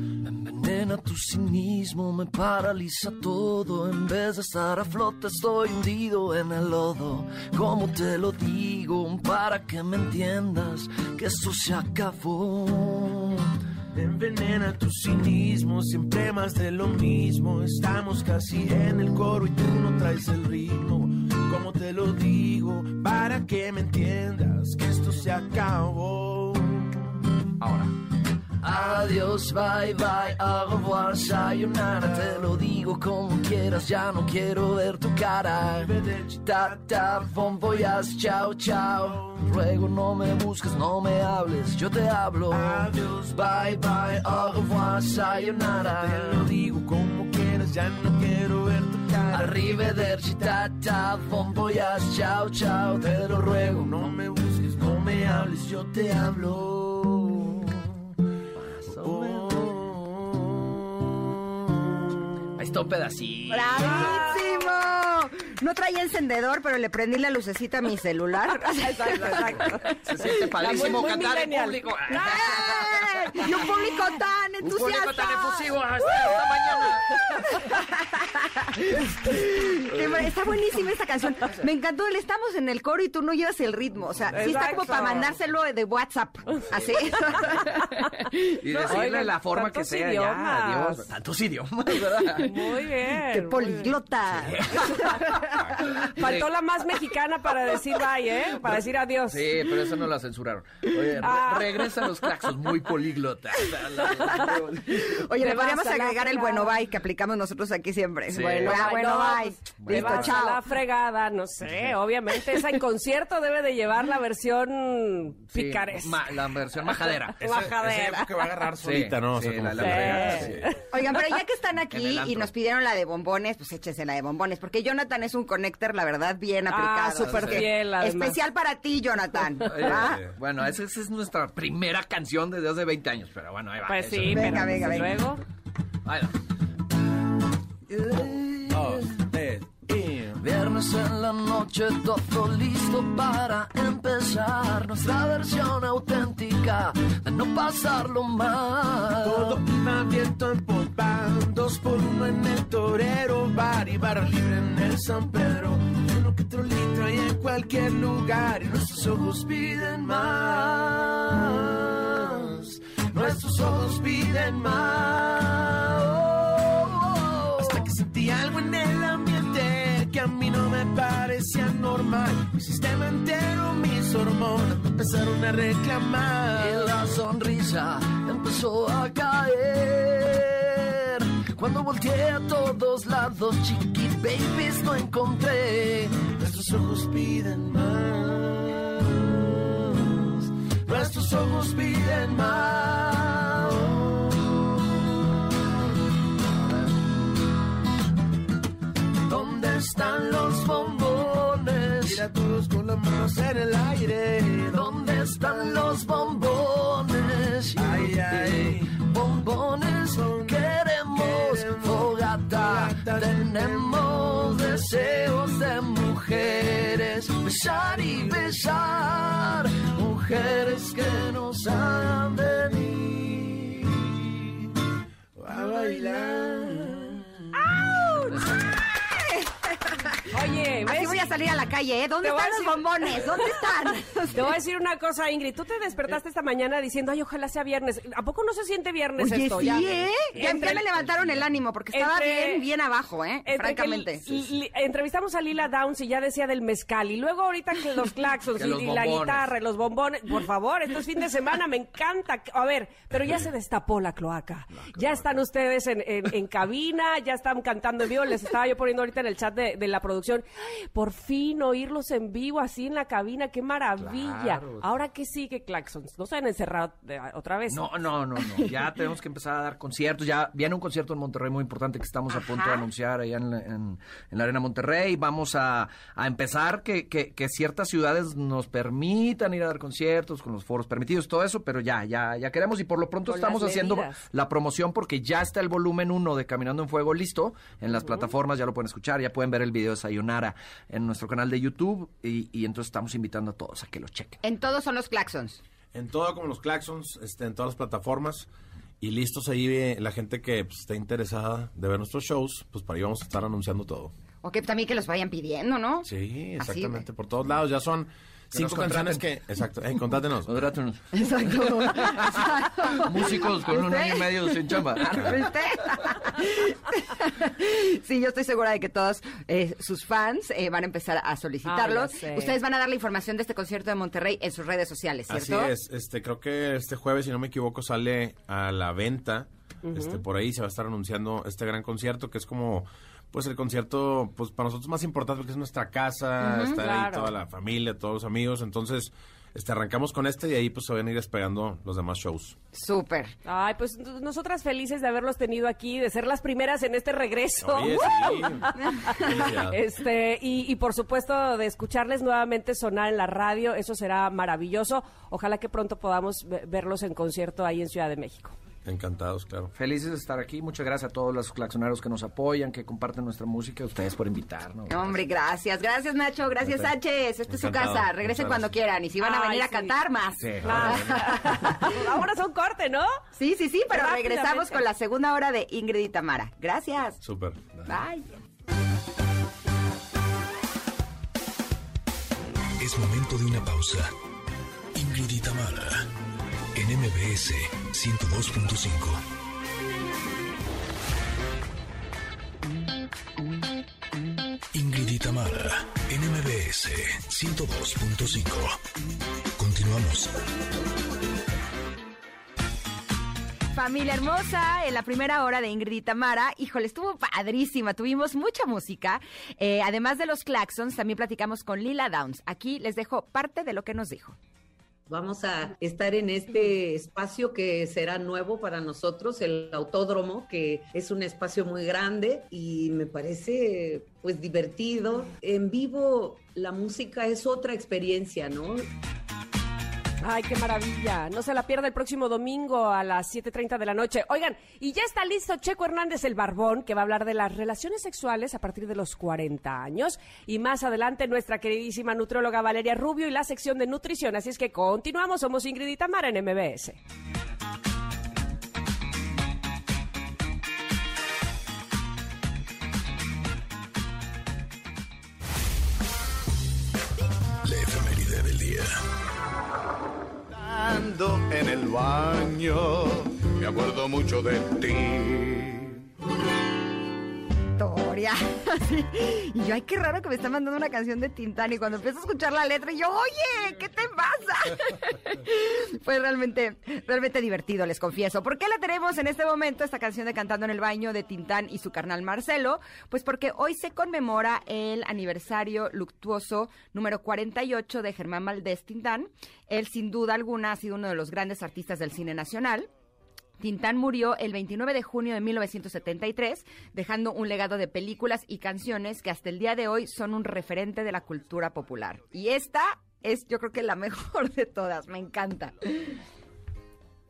Envenena tu cinismo, me paraliza todo. En vez de estar a flote, estoy hundido en el lodo. ¿Cómo te lo digo? Para que me entiendas que esto se acabó. Envenena tu cinismo, siempre más de lo mismo. Estamos casi en el coro y tú no traes el ritmo. Como te lo digo, para que me entiendas que esto se acabó. Ahora. Adiós, bye bye, au revoir, sayonara. Te lo digo como quieras, ya no quiero ver tu cara. Ta ta, bon voyage, chao chao. Ruego no me busques, no me hables, yo te hablo. Adiós, Bye bye, au revoir, sayonara. Te lo digo como quieras, ya no quiero ver tu cara. Arrivederci, ta ta, bon voyage, chao chao. Te lo ruego, No me busques, no me hables, yo te hablo. Ahí pedacito. No traía encendedor, pero le prendí la lucecita a mi celular. Exacto, exacto. Se siente padrísimo muy cantar en público. ¡Eh! Y un público tan Un público entusiasta. tan efusivo hasta esta mañana. Está buenísima esta canción. Me encantó el estamos en el coro y tú no llevas el ritmo. O sea, sí está como para mandárselo de WhatsApp. Así. Y decirle oigan, la forma que tantos sea idiomas. ya, Dios. Tantos idiomas, ¿verdad? Muy bien. Qué políglota. bien. Faltó la más mexicana para decir bye, ¿eh? Para decir adiós. Sí, pero eso no la censuraron. Oye, re- Ah. regresan los claxons muy políglotas. Oye, le podríamos agregar el bueno bye que aplicamos nosotros aquí siempre. Sí. Bueno, ah, bueno no, bye. pues, Listo, chao. la fregada, no sé. Obviamente, esa en concierto debe de llevar la versión Sí, ma- la versión majadera. Esa Majadera. creo que va a agarrar solita, ¿no? O sea, sí, como la- la fregada. Oigan, pero ya que están aquí y nos pidieron la de bombones, pues échese la de bombones, porque Jonathan es un connector, la verdad, bien Ah, aplicado. súper Así que fiel, además. Especial para ti, Jonathan. ¿va? Bueno, esa, esa es nuestra primera canción desde hace 20 años, pero bueno, ahí va. Pues eso. sí, Venga, venga, venga. luego. Ahí va. En la noche, todo listo para empezar nuestra versión auténtica de no pasarlo mal. Todo iba viento en popa, dos por uno en el torero, bar y barra libre en el San Pedro. Uno que otro litro y en cualquier lugar, y nuestros ojos piden más. Nuestros ojos piden más. Hasta que sentí algo en el Mi sistema entero, mis hormonas empezaron a reclamar. Y la sonrisa empezó a caer. Cuando volteé a todos lados, chiqui babies no encontré. Nuestros ojos piden más. Nuestros ojos piden más. ¿Dónde están los bombones? Mira todos con las manos en el aire. ¿Dónde están los bombones? Ay, ay. Bombones, queremos fogata. Tenemos deseos de mujeres. Besar y besar. Mujeres que nos hagan venir A bailar. Oye, Así ¿ves? voy a salir a la calle, ¿eh? ¿Dónde están los bombones? ¿Dónde están? Te voy a decir una cosa, Ingrid. Tú te despertaste esta mañana diciendo, ay, ojalá sea viernes. ¿A poco no se siente viernes Oye, esto? sí, Ya. ¿eh? Ya, Entre- ya me levantaron el ánimo porque estaba entre- bien, bien abajo, ¿eh? entre Francamente. que li- li- entrevistamos a Lila Downs y ya decía del mezcal. Y luego ahorita que los claxons Que y, los y la guitarra y los bombones. Por favor, esto es fin de semana, me encanta. A ver, pero ya se destapó la cloaca. Ya están ustedes en, en- en cabina, ya están cantando en vivo. Les estaba yo poniendo ahorita en el chat de, de la producción. Ay, Por fin oírlos en vivo así en la cabina, qué maravilla. Claro. Ahora que sigue claxons. No se han encerrado de- otra vez. No, no, no, no. Ya tenemos que empezar a dar conciertos. Ya viene un concierto en Monterrey muy importante que estamos a punto de anunciar allá en la, en- en la Arena Monterrey. Vamos a, a empezar que, que- que ciertas ciudades nos permitan ir a dar conciertos con los foros permitidos, todo eso, pero ya, ya, ya queremos. Y por lo pronto Con estamos haciendo la promoción porque ya está el volumen 1 de Caminando en Fuego listo en las plataformas, ya lo pueden escuchar, ya pueden ver el video de Sayonara en nuestro canal de YouTube y, y entonces estamos invitando a todos a que lo chequen. En todos son los claxons. En todo como los Claxons, este, en todas las plataformas. Y listos ahí eh, la gente que pues, esté interesada de ver nuestros shows, pues para ahí vamos a estar anunciando todo. O que también que los vayan pidiendo, ¿no? Sí, Así, exactamente. por todos lados. Ya son cinco canciones que... Exacto. Eh, contrátenos. Contrátenos. Exacto. Exacto. Músicos con un ¿Viste? año y medio sin chamba. Sí, yo estoy segura de que todos eh, sus fans eh, van a empezar a solicitarlo. Ah. Ustedes van a dar la información de este concierto de Monterrey en sus redes sociales, Así ¿cierto? es. Este, creo que este jueves, si no me equivoco, sale a la venta. Este, por ahí se va a estar anunciando este gran concierto que es como pues el concierto pues para nosotros más importante porque es nuestra casa, está ahí claro. toda la familia, todos los amigos, entonces este arrancamos con este y ahí pues se van a ir despegando los demás shows. Súper. Ay, pues nosotras felices de haberlos tenido aquí, de ser las primeras en este regreso. Oye, sí. Felicidades. Este, y, y por supuesto de escucharles nuevamente sonar en la radio, eso será maravilloso. Ojalá que pronto podamos ve- verlos en concierto ahí en Ciudad de México. Encantados, claro. Felices de estar aquí. Muchas gracias a todos los claxoneros que nos apoyan, que comparten nuestra música. A ustedes por invitarnos. Hombre, gracias. Gracias, Nacho. Gracias. Sánchez. Esta es su casa. Regresen cuando quieran. Y si van a Ay, venir a cantar más. Sí. Claro. Ahora son corte, ¿no? Sí, sí, sí, pero regresamos con la segunda hora de Ingrid y Tamara. Gracias. Súper. Bye. Es momento de una pausa. Ingrid y Tamara, en MBS 102.5. Ingrid y Tamara, en MBS 102.5. Continuamos. Familia hermosa, en la primera hora de Ingrid y Tamara, híjole, estuvo padrísima, tuvimos mucha música. Eh, además de los claxons, también platicamos con Lila Downs. Aquí les dejo parte de lo que nos dijo. Vamos a estar en este espacio que será nuevo para nosotros, el autódromo, que es un espacio muy grande y me parece pues divertido. En vivo la música es otra experiencia, ¿no? Ay, qué maravilla. No se la pierda el próximo domingo a las 7.30 de la noche. Oigan, y ya está listo Checo Hernández el Barbón, que va a hablar de las relaciones sexuales a partir de los 40 años. Y más adelante nuestra queridísima nutrióloga Valeria Rubio y la sección de nutrición. Así es que continuamos. Somos Ingrid y Tamara en MBS. En el baño, me acuerdo mucho de ti. Y yo, ay, qué raro que me está mandando una canción de Tintán. Y cuando empiezo a escuchar la letra, y yo, oye, ¿qué te pasa? Fue realmente, realmente divertido, les confieso. ¿Por qué la tenemos en este momento, esta canción de Cantando en el Baño de Tintán y su carnal Marcelo? Pues porque hoy se conmemora el aniversario luctuoso número 48 de Germán Valdés Tintán. Él, sin duda alguna, ha sido uno de los grandes artistas del cine nacional. Tintán murió el 29 de junio de 1973, dejando un legado de películas y canciones que hasta el día de hoy son un referente de la cultura popular. Y esta es, yo creo que la mejor de todas, me encanta.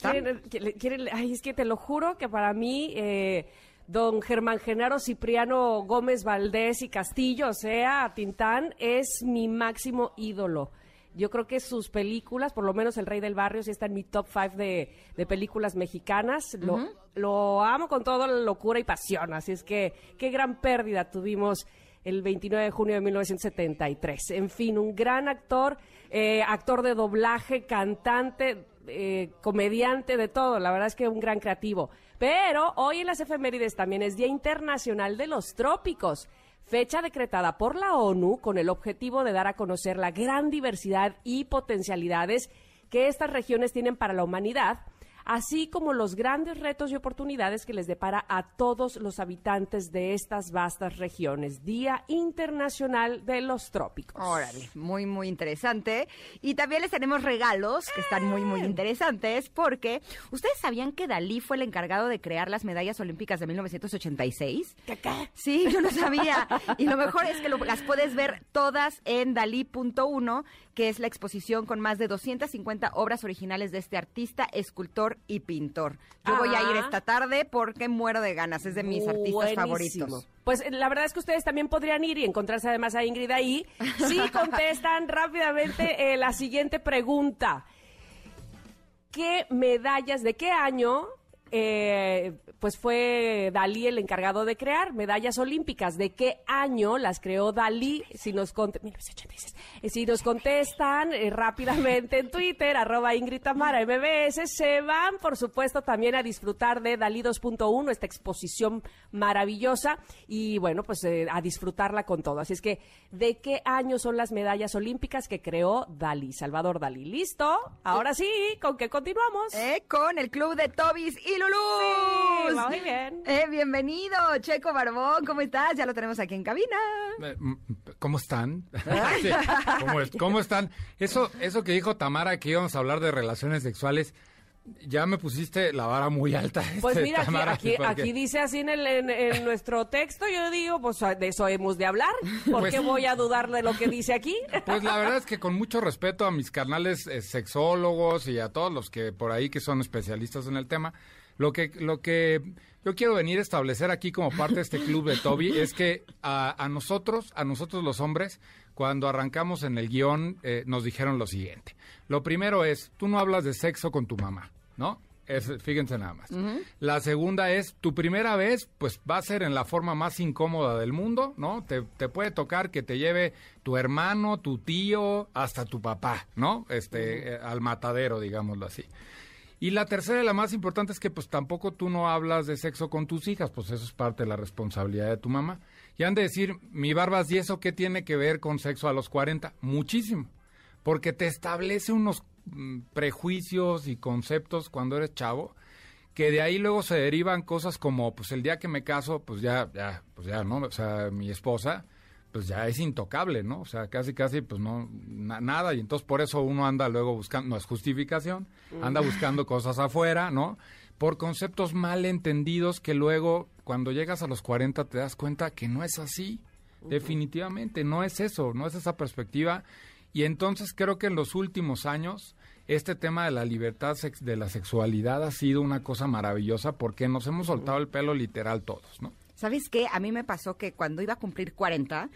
¿Quieren- quieren- quieren- ay, es que te lo juro que para mí, eh, don Germán Genaro Cipriano Gómez Valdés y Castillo, o sea, Tintán, es mi máximo ídolo. Yo creo que sus películas, por lo menos El Rey del Barrio, sí está en mi top five de, de películas mexicanas. Lo, lo amo con toda la locura y pasión. Así es que qué gran pérdida tuvimos el 29 de junio de 1973. En fin, un gran actor, eh, actor de doblaje, cantante, eh, comediante, de todo. La verdad es que un gran creativo. Pero hoy en las efemérides también es Día Internacional de los Trópicos. Fecha decretada por la ONU con el objetivo de dar a conocer la gran diversidad y potencialidades que estas regiones tienen para la humanidad, así como los grandes retos y oportunidades que les depara a todos los habitantes de estas vastas regiones. Día Internacional de los Trópicos. Órale, muy, muy interesante. Y también les tenemos regalos que están muy, muy interesantes porque ¿ustedes sabían que Dalí fue el encargado de crear las medallas olímpicas de 1986? ¿Qué, qué? Sí, yo no sabía. Y lo mejor es que lo- las puedes ver todas en Dalí.1, que es la exposición con más de 250 obras originales de este artista, escultor y pintor. Yo voy a ir Ah. esta tarde porque muero de ganas, es de mis artistas favoritos. Pues eh, la verdad es que ustedes también podrían ir y encontrarse además a Ingrid ahí si contestan rápidamente eh, la siguiente pregunta. ¿Qué medallas, de qué año eh, pues fue Dalí el encargado de crear medallas olímpicas? ¿De qué año las creó Dalí? Si nos, conte- 1986. Eh, si nos contestan eh, rápidamente en Twitter, arroba Ingrid Tamara MBS, se van, por supuesto, también a disfrutar de Dalí 2.1, esta exposición maravillosa, y bueno, pues a disfrutarla con todo. Así es que, ¿de qué año son las medallas olímpicas que creó Dalí, Salvador Dalí? ¿Listo? Ahora sí, ¿con qué continuamos? Con el club de Tobis y Lulú. Sí, muy bien. Eh, bienvenido, Checo Barbón, ¿cómo estás? Ya lo tenemos aquí en cabina. Eh, mm, ¿Cómo están? Sí, ¿Cómo, es- cómo están? Eso, eso que dijo Tamara, que íbamos a hablar de relaciones sexuales, ya me pusiste la vara muy alta. Pues este, mira, aquí, Tamara, aquí, porque- aquí dice así en, el, en, en nuestro texto, yo digo, pues de eso hemos de hablar. ¿Por Pues- qué voy a dudar de lo que dice aquí? Pues la verdad es que con mucho respeto a mis carnales eh, sexólogos y a todos los que por ahí que son especialistas en el tema, lo que, lo que yo quiero venir a establecer aquí como parte de este club de Toby es que a, a nosotros, a nosotros los hombres, cuando arrancamos en el guion, eh, nos dijeron lo siguiente. Lo primero es, tú no hablas de sexo con tu mamá, ¿no? Es, fíjense nada más. La segunda es, tu primera vez, pues va a ser en la forma más incómoda del mundo, ¿no? Te, te puede tocar que te lleve tu hermano, tu tío, hasta tu papá, ¿no? Este, eh, al matadero, digámoslo así. Y la tercera y la más importante es que pues tampoco tú no hablas de sexo con tus hijas, pues eso es parte de la responsabilidad de tu mamá. Y han de decir, mi barbas, ¿y eso qué tiene que ver con sexo a los 40? Muchísimo, porque te establece unos mm, prejuicios y conceptos cuando eres chavo, que de ahí luego se derivan cosas como, pues el día que me caso, pues ya, ya, pues ya, ¿no? O sea, mi esposa, pues ya es intocable, ¿no? O sea, casi, casi, pues no, na- nada, y entonces por eso uno anda luego buscando, no es justificación, anda buscando cosas afuera, ¿no? Por conceptos mal entendidos que luego, cuando llegas a los 40, te das cuenta que no es así, definitivamente, no es eso, no es esa perspectiva, y entonces creo que en los últimos años, este tema de la libertad de la sexualidad ha sido una cosa maravillosa porque nos hemos soltado el pelo literal todos, ¿no? ¿Sabes qué? A mí me pasó que cuando iba a cumplir 40,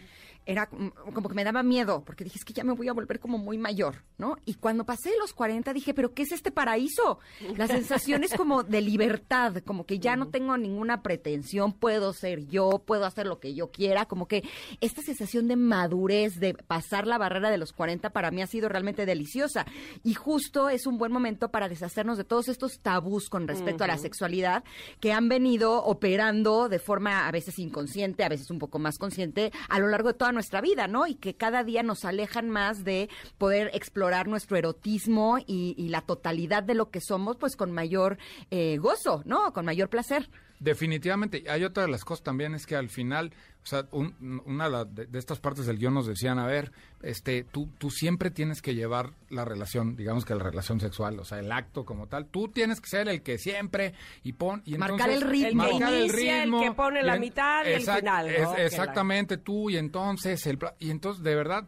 era mm, como que me daba miedo, porque dije, es que ya me voy a volver como muy mayor, ¿no? Y cuando pasé los 40 dije, pero ¿qué es este paraíso? La sensación es como de libertad, como que ya no tengo ninguna pretensión, puedo ser yo, puedo hacer lo que yo quiera, como que esta sensación de madurez, de pasar la barrera de los 40 para mí ha sido realmente deliciosa. Y justo es un buen momento para deshacernos de todos estos tabús con respecto a la sexualidad que han venido operando de forma a veces inconsciente, a veces un poco más consciente a lo largo de toda nuestra vida, ¿no? Y que cada día nos alejan más de poder explorar nuestro erotismo y, y la totalidad de lo que somos, pues con mayor eh, gozo, ¿no? Con mayor placer. Definitivamente. Hay otra de las cosas también es que al final, o sea, un- una de, estas partes del guion nos decían, a ver, este, tú, tú siempre tienes que llevar la relación, digamos que la relación sexual, o sea, el acto como tal. Tú tienes que ser el que siempre y pon y Marcar entonces- el ritmo. El que marcar el inicia, el ritmo, que pone la en- mitad y el final, ¿no? es- exactamente, tú y entonces el y entonces de verdad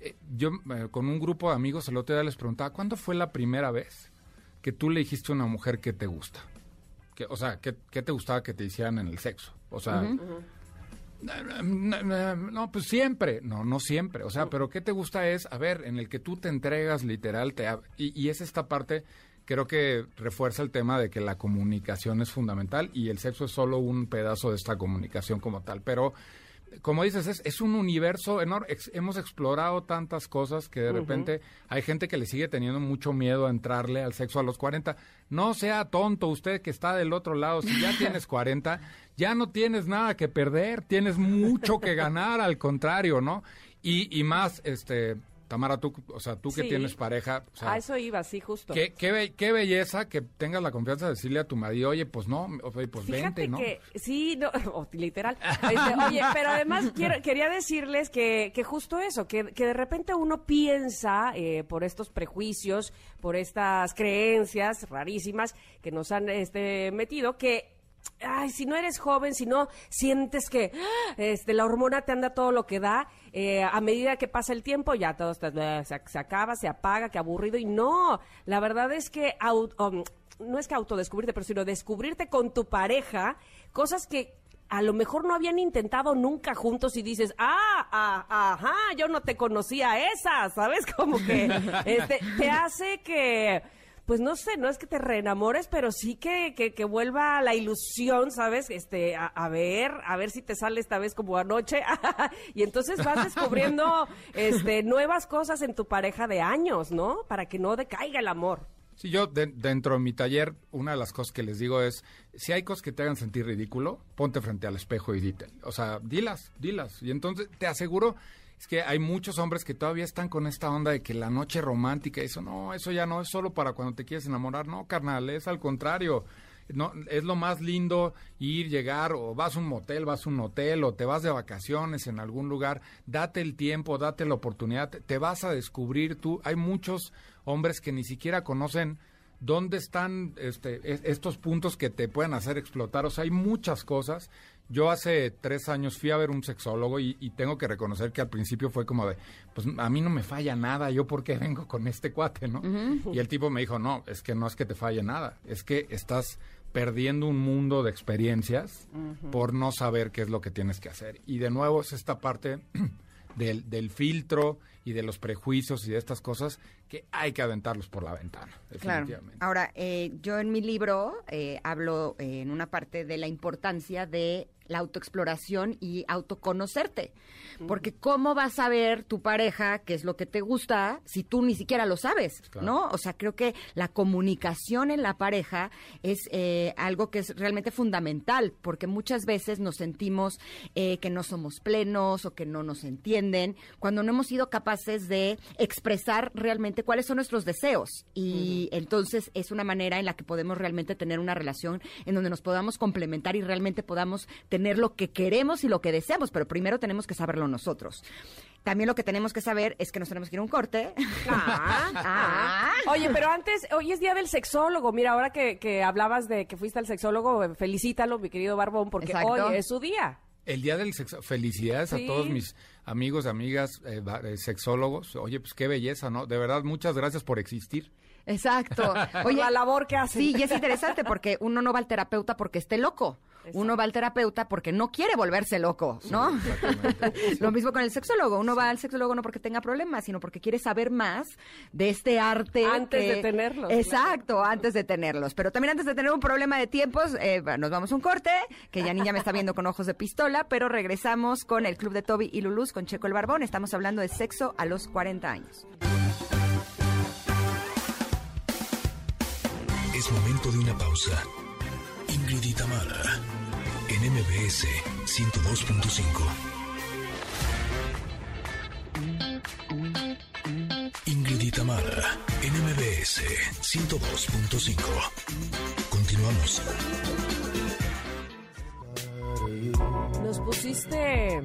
eh, yo eh, con un grupo de amigos el otro día les preguntaba, ¿cuándo fue la primera vez que tú le dijiste a una mujer que te gusta? Que, o sea, ¿qué, qué te gustaba que te hicieran en el sexo? O sea, no, no, no, pues siempre. No, no siempre. O sea, pero ¿qué te gusta es, a ver, en el que tú te entregas literal, te y, y es esta parte, creo que refuerza el tema de que la comunicación es fundamental y el sexo es solo un pedazo de esta comunicación como tal. Pero, como dices, es, es un universo enorme. Ex- hemos explorado tantas cosas que de repente hay gente que le sigue teniendo mucho miedo a entrarle al sexo a los 40. No sea tonto usted que está del otro lado. Si ya tienes 40, ya no tienes nada que perder, tienes mucho que ganar, al contrario, ¿no? Y, y más, este, Tamara, tú, o sea, tú que Sí. tienes pareja, o sea, a eso iba, sí, justo. qué, qué, be- qué belleza que tengas la confianza de decirle a tu marido, oye, pues no, oye, pues Fíjate vente, ¿no? que, sí, no, literal. Este, oye, pero además quiero, quería decirles que, que justo eso, que, que de repente uno piensa eh, por estos prejuicios, por estas creencias rarísimas que nos han este, metido, que ay, si no eres joven, si no sientes que ¡ah! este, la hormona te anda todo lo que da, eh, a medida que pasa el tiempo ya todo eh, se, acaba, se apaga, que aburrido. Y no, la verdad es que um, no es que autodescubrirte, pero sino descubrirte con tu pareja cosas que a lo mejor no habían intentado nunca juntos y dices, ah, ah, ajá, yo no te conocía esa, ¿sabes? Como que este, te hace que pues no sé, no es que te reenamores, pero sí que, que, que vuelva la ilusión, ¿sabes? Este, a, a ver, a ver si te sale esta vez como anoche. y entonces vas descubriendo este, nuevas cosas en tu pareja de años, ¿no? Para que no decaiga el amor. Sí, yo de- dentro de mi taller, una de las cosas que les digo es, si hay cosas que te hagan sentir ridículo, ponte frente al espejo y dite. O sea, dilas, dilas. Y entonces te aseguro, es que hay muchos hombres que todavía están con esta onda de que la noche romántica, eso no, eso ya no es solo para cuando te quieres enamorar. No, carnal, es al contrario. No, es lo más lindo ir, llegar, o vas a un motel, vas a un hotel, o te vas de vacaciones en algún lugar, date el tiempo, date la oportunidad, te, vas a descubrir tú. Hay muchos hombres que ni siquiera conocen dónde están este, es- estos puntos que te pueden hacer explotar. O sea, hay muchas cosas. Yo hace tres años fui a ver un sexólogo y, y tengo que reconocer que al principio fue como de, pues a mí no me falla nada, yo por qué vengo con este cuate, ¿no? Y el tipo me dijo, no, es que no es que te falle nada, es que estás perdiendo un mundo de experiencias por no saber qué es lo que tienes que hacer. Y de nuevo es esta parte del, del filtro y de los prejuicios y de estas cosas que hay que aventarlos por la ventana, Claro. definitivamente. Ahora, eh, yo en mi libro eh, hablo eh, en una parte de la importancia de la autoexploración y autoconocerte. Porque ¿cómo vas a ver tu pareja qué es lo que te gusta si tú ni siquiera lo sabes? Claro. ¿No? O sea, creo que la comunicación en la pareja es eh, algo que es realmente fundamental, porque muchas veces nos sentimos eh, que no somos plenos o que no nos entienden, cuando no hemos sido capaces de expresar realmente cuáles son nuestros deseos. Y entonces es una manera en la que podemos realmente tener una relación en donde nos podamos complementar y realmente podamos tener lo que queremos y lo que deseamos, pero primero tenemos que saberlo nosotros. También lo que tenemos que saber es que nos tenemos que ir a un corte. Ah, Ah. Oye, pero antes, hoy es día del sexólogo. Mira, ahora que, que hablabas de que fuiste al sexólogo, eh, felicítalo, mi querido Barbón, porque Exacto. hoy es su día. El día del sexo, felicidades Sí. a todos mis amigos, amigas, eh, eh, sexólogos, oye, pues qué belleza, ¿no? De verdad, muchas gracias por existir. Exacto. Oye, la labor que hacen. Sí, y es interesante porque uno no va al terapeuta porque esté loco. Uno va al terapeuta porque no quiere volverse loco, ¿no? Lo mismo con el sexólogo. Uno va al sexólogo no porque tenga problemas, sino porque quiere saber más de este arte. Antes que- de tenerlos, Exacto, antes de tenerlos. Pero también antes de tener un problema de tiempos, eh, bueno, nos vamos a un corte, que ya me está viendo con ojos de pistola, pero regresamos con el club de Toby y Luluz con Checo el Barbón. Estamos hablando de sexo a los 40 años. Es momento de una pausa. Ingrid y Tamara, en MBS 102.5. Ingrid y Tamara, en MBS 102.5. Continuamos. Nos pusiste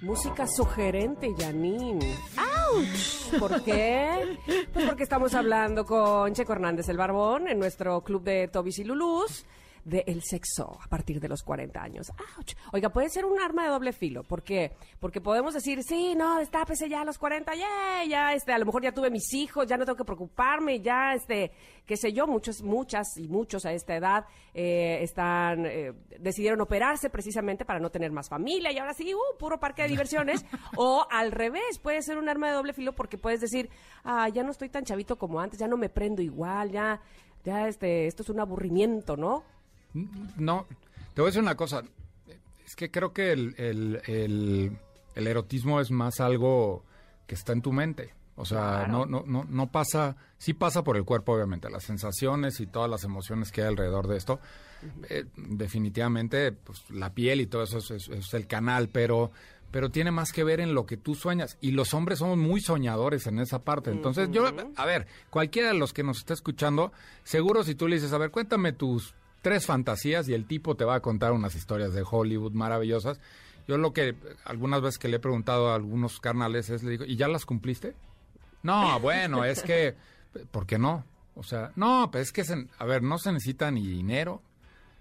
música sugerente, Janine. ¡Auch! ¿Por qué? Pues porque estamos hablando con Checo Hernández el Barbón en nuestro club de Tobis y Lulús de el sexo a partir de los 40 años. ¡Auch! Oiga, puede ser un arma de doble filo. ¿Por qué? Porque podemos decir, sí, no, estápese ya a los 40, ya, ya, este, a lo mejor ya tuve mis hijos, ya no tengo que preocuparme, ya, este, qué sé yo, muchos, muchas y muchos a esta edad eh, están, eh, decidieron operarse precisamente para no tener más familia y ahora sí, uh, puro parque de diversiones. o al revés, puede ser un arma de doble filo porque puedes decir, ah, ya no estoy tan chavito como antes, ya no me prendo igual, ya, ya, este, esto es un aburrimiento, ¿no? No, te voy a decir una cosa. Es que creo que el, el- el- el erotismo es más algo que está en tu mente. O sea, no, no, no, no pasa, sí pasa por el cuerpo, obviamente, las sensaciones y todas las emociones que hay alrededor de esto. Eh, definitivamente, pues la piel y todo eso es, es- es el canal, pero, pero tiene más que ver en lo que tú sueñas. Y los hombres somos muy soñadores en esa parte. Entonces, yo, a ver, cualquiera de los que nos está escuchando, seguro si tú le dices, a ver, cuéntame tus tres fantasías y el tipo te va a contar unas historias de Hollywood maravillosas. Yo lo que algunas veces que le he preguntado a algunos carnales es, le digo, ¿y ya las cumpliste? No, bueno, es que, ¿por qué no? O sea, no, pues es que, se- a ver, no se necesita ni dinero,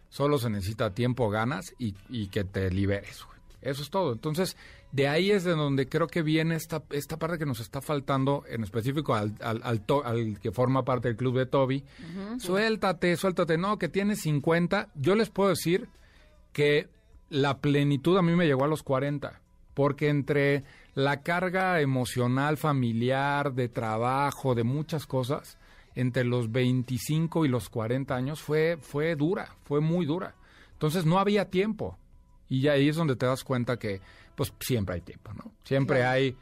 solo se necesita tiempo, ganas y, y que te liberes. Eso es todo. Entonces, de ahí es de donde creo que viene esta, esta parte que nos está faltando, en específico al, al, al to- al que forma parte del club de Toby. Suéltate, suéltate. No, que tienes 50. Yo les puedo decir que la plenitud a mí me llegó a los 40, porque entre la carga emocional, familiar, de trabajo, de muchas cosas, entre los 25 y los 40 años fue, fue dura, fue muy dura. Entonces no había tiempo. Y ya ahí es donde te das cuenta que, pues siempre hay tiempo, ¿no? Siempre hay,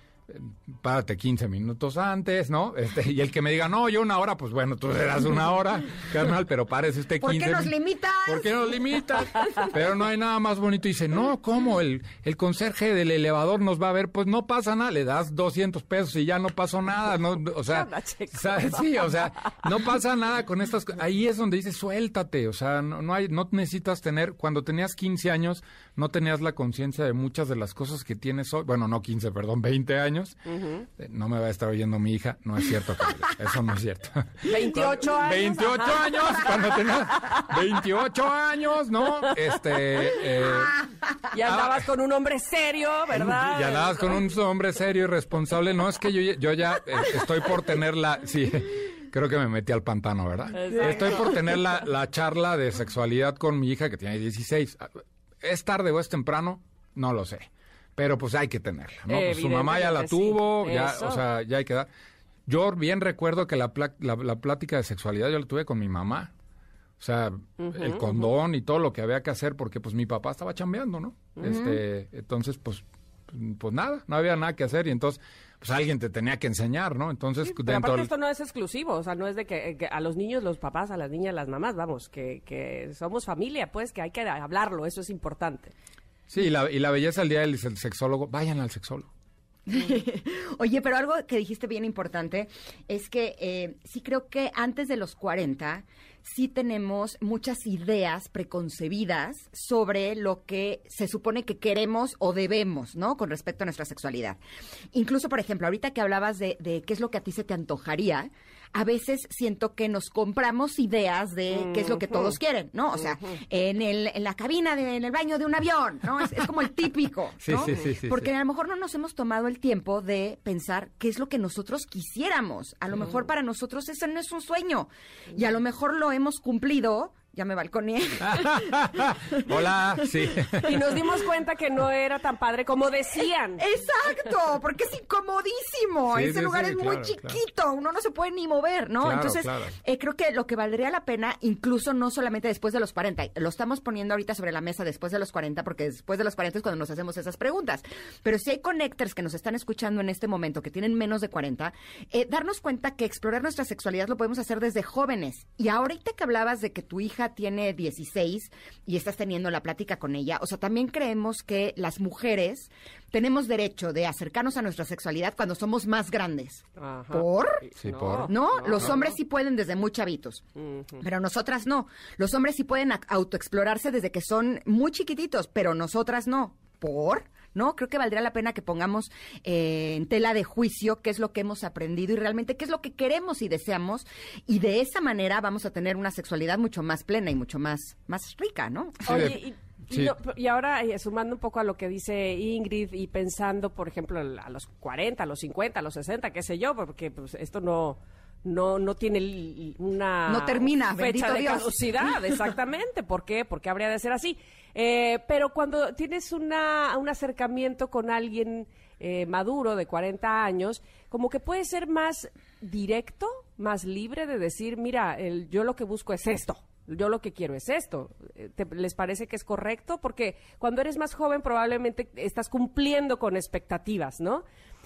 párate 15 minutos antes, ¿no? Este, y el que me diga, no, yo una hora, pues bueno, tú serás una hora, carnal, pero párese usted 15 ¿Por qué nos limitas? ¿Por qué nos limitas? Pero no hay nada más bonito. Y dice, no, ¿cómo? El, el conserje del elevador nos va a ver. Pues no pasa nada, le das 200 pesos y ya no pasó nada. No, o sea, sea, sí, o sea, no pasa nada con estas co- Ahí es donde dice, suéltate. O sea, no, no, hay, no necesitas tener, cuando tenías 15 años, no tenías la conciencia de muchas de las cosas que tienes hoy. Bueno, no 15, perdón, 20 años. No me va a estar oyendo mi hija. No es cierto, eso no es cierto. 28 años. 28 ajá. años, cuando tenía 28 años, ¿no? Este, eh, Y andabas con un hombre serio, ¿verdad? y andabas con un hombre serio y responsable. No, es que yo, yo ya eh, estoy por tener la, sí, creo que me metí al pantano, ¿verdad? Exacto. Estoy por tener la, la charla de sexualidad con mi hija que tiene 16. ¿Es tarde o es temprano? No lo sé. Pero pues hay que tenerla, ¿no? Pues su mamá ya la tuvo, sí. ya, Eso. o sea, ya hay que dar. Yo bien recuerdo que la, pla- la, la plática de sexualidad yo la tuve con mi mamá. O sea, el condón y todo lo que había que hacer porque pues mi papá estaba chambeando, ¿no? Este, entonces pues pues nada, no había nada que hacer y entonces pues alguien te tenía que enseñar, ¿no? Entonces Pero aparte del- esto no es exclusivo, o sea, no es de que, que a los niños, los papás, a las niñas, las mamás, vamos, que, que somos familia, pues, que hay que hablarlo, eso es importante. Sí, y la, y la belleza del día del del sexólogo, vayan al sexólogo. Oye, pero algo que dijiste bien importante es que eh, sí creo que antes de los 40 sí tenemos muchas ideas preconcebidas sobre lo que se supone que queremos o debemos, ¿no? Con respecto a nuestra sexualidad. Incluso, por ejemplo, ahorita que hablabas de, de qué es lo que a ti se te antojaría, a veces siento que nos compramos ideas de qué es lo que todos quieren, ¿no? O sea, en, el, en la cabina, de, en el baño de un avión, ¿no? Es, es como el típico, ¿no? sí, sí, sí, Porque a lo mejor no nos hemos tomado el tiempo de pensar qué es lo que nosotros quisiéramos. A lo mejor para nosotros eso no es un sueño. Y a lo mejor lo hemos cumplido. Ya me balconé. Hola, sí. Y nos dimos cuenta que no era tan padre como decían. Exacto, porque es incomodísimo. Sí, Ese sí, lugar sí, es muy claro, chiquito, uno no se puede ni mover, ¿no? Claro, Entonces, claro. eh, creo que lo que valdría la pena, incluso no solamente después de los 40, lo estamos poniendo ahorita sobre la mesa después de los 40, porque después de los 40 es cuando nos hacemos esas preguntas. Pero si hay connectors que nos están escuchando en este momento, que tienen menos de 40, eh, darnos cuenta que explorar nuestra sexualidad lo podemos hacer desde jóvenes. Y ahorita que hablabas de que tu hija tiene 16 y estás teniendo la plática con ella, o sea, también creemos que las mujeres tenemos derecho de acercarnos a nuestra sexualidad cuando somos más grandes. Ajá. ¿Por? Sí, por. No, los hombres sí pueden desde muy chavitos, pero nosotras no. Los hombres sí pueden autoexplorarse desde que son muy chiquititos, pero nosotras no. ¿Por? No, creo que valdría la pena que pongamos eh, en tela de juicio qué es lo que hemos aprendido y realmente qué es lo que queremos y deseamos. Y de esa manera vamos a tener una sexualidad mucho más plena y mucho más, más rica, ¿no? Sí, Oye, y, y sí. no, y ahora eh, sumando un poco a lo que dice Ingrid y pensando, por ejemplo, a los 40, a los 50, a los 60, qué sé yo, porque pues, esto no no no tiene una No termina, fecha de Dios. caducidad, exactamente. ¿Por qué? Porque habría de ser así. Eh, pero cuando tienes una, un acercamiento con alguien eh, maduro de 40 años, como que puede ser más directo, más libre de decir, mira, el, yo lo que busco es esto. Yo lo que quiero es esto. Eh, ¿Te- ¿Les parece que es correcto? Porque cuando eres más joven probablemente estás cumpliendo con expectativas, ¿no?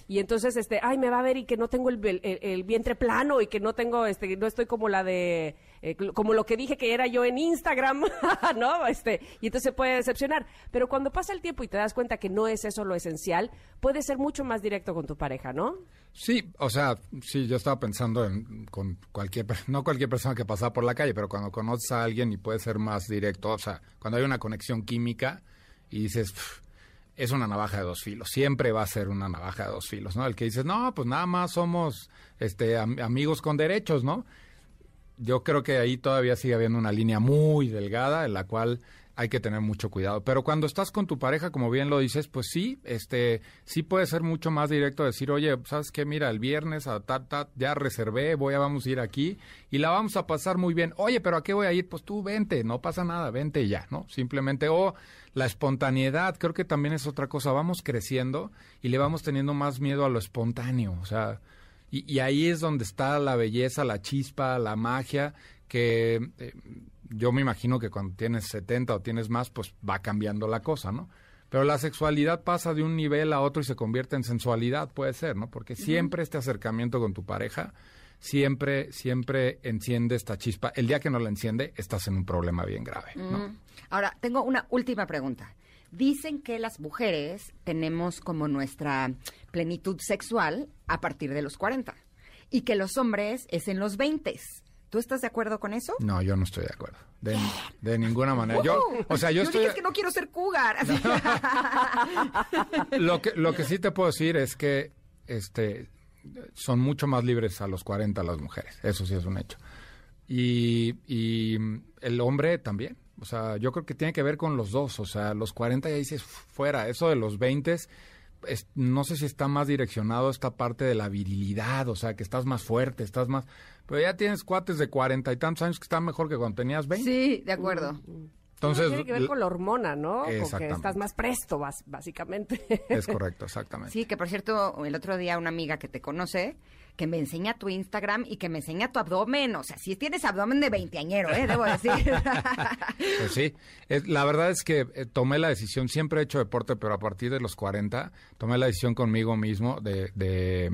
Y entonces, este, ay, me va a ver y que no tengo el, el- vientre plano y que no tengo, este, no estoy como la de, eh, como lo que dije que era yo en Instagram, ¿no? Este, y entonces se puede decepcionar. Pero cuando pasa el tiempo y te das cuenta que no es eso lo esencial, puedes ser mucho más directo con tu pareja, ¿no? Sí, o sea, sí, yo estaba pensando en con cualquier, no cualquier persona que pasa por la calle, pero cuando conoces a alguien y puede ser más directo, o sea, cuando hay una conexión química y dices, "Pf, es una navaja de dos filos, siempre va a ser una navaja de dos filos, ¿no? El que dices, no, pues nada más somos este am- amigos con derechos, ¿no? Yo creo que ahí todavía sigue habiendo una línea muy delgada en la cual hay que tener mucho cuidado. Pero cuando estás con tu pareja, como bien lo dices, pues sí, este, sí puede ser mucho más directo decir, oye, ¿sabes qué? Mira, el viernes a ta, ta, ya reservé, voy a, vamos a ir aquí y la vamos a pasar muy bien. Oye, ¿pero a qué voy a ir? Pues tú vente, no pasa nada, vente ya, ¿no? Simplemente, o la espontaneidad, creo que también es otra cosa. Vamos creciendo y le vamos teniendo más miedo a lo espontáneo, o sea, y, y ahí es donde está la belleza, la chispa, la magia, que eh, yo me imagino que cuando tienes 70 o tienes más, pues va cambiando la cosa, ¿no? Pero la sexualidad pasa de un nivel a otro y se convierte en sensualidad, puede ser, ¿no? Porque siempre este acercamiento con tu pareja, siempre, siempre enciende esta chispa. El día que no la enciende, estás en un problema bien grave, ¿no? Ahora, tengo una última pregunta. Dicen que las mujeres tenemos como nuestra plenitud sexual a partir de los 40 y que los hombres es en los 20. ¿Tú estás de acuerdo con eso? No, yo no estoy de acuerdo. De, de ninguna manera. Yo, o sea, yo, estoy... dije es que no quiero ser cougar. Lo que lo que sí te puedo decir es que este son mucho más libres a los 40 las mujeres eso sí es un hecho y, y el hombre también o sea yo creo que tiene que ver con los dos o sea los 40 ya dices fuera eso de los 20 es- no sé si está más direccionado esta parte de la virilidad, o sea, que estás más fuerte, estás más... Pero ya tienes cuates de cuarenta y tantos años que están mejor que cuando tenías 20. Sí, de acuerdo. Entonces, tiene que ver con la hormona, ¿no? Porque Exactamente. estás más presto, básicamente. es correcto, exactamente. Sí, que por cierto, el otro día una amiga que te conoce, que me enseña tu Instagram y que me enseña tu abdomen. O sea, si tienes abdomen de veinteañero, ¿eh? Debo decir. Pues sí, Es- la verdad es que eh, tomé la decisión, siempre he hecho deporte, pero a partir de los 40 tomé la decisión conmigo mismo de, de,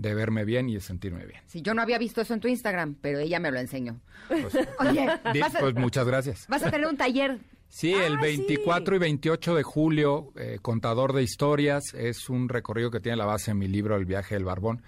de verme bien y de sentirme bien. Sí, yo no había visto eso en tu Instagram, pero ella me lo enseñó. Pues, Oye, di- vas a, pues muchas gracias. vas a tener un taller. Sí, el Ah, 24 sí. y 28 de julio, eh, Contador de Historias, es un recorrido que tiene la base en mi libro El viaje del barbón.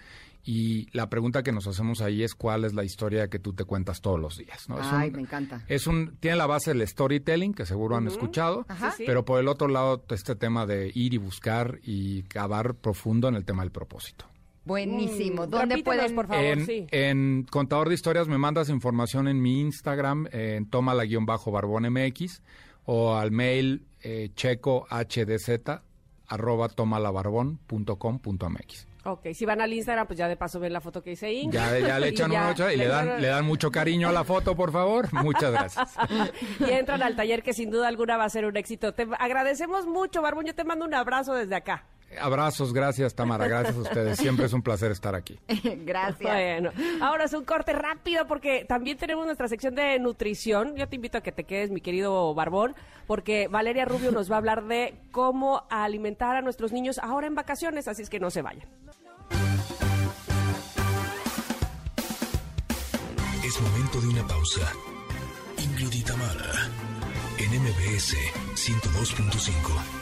Y la pregunta que nos hacemos ahí es cuál es la historia que tú te cuentas todos los días. Ay, un- me encanta. Es un, tiene la base del storytelling, que seguro han escuchado, Ajá. Pero por el otro lado este tema de ir y buscar y cavar profundo en el tema del propósito. Buenísimo. Mm, ¿Dónde repítenos, pueden...? por favor, en, sí. en Contador de Historias me mandas información en mi Instagram, en tomala-barbón MX, o al mail eh, checo hdz arroba tomalabarbón.com.mx. Ok, si van al Instagram, pues ya de paso ven la foto que hice Ingrid. Ya, ya le echan una otra y le dan, le dan mucho cariño a la foto, por favor. Muchas gracias. y entran al taller que sin duda alguna va a ser un éxito. Te agradecemos mucho, Barbón. Yo te mando un abrazo desde acá. Abrazos, gracias Tamara, gracias a ustedes. Siempre es un placer estar aquí. Gracias. Bueno, ahora es un corte rápido porque también tenemos nuestra sección de nutrición. Yo te invito a que te quedes, mi querido Barbón, porque Valeria Rubio nos va a hablar de cómo alimentar a nuestros niños ahora en vacaciones, así es que no se vayan. Es momento de una pausa. Ingrid y Tamara, en MBS 102.5.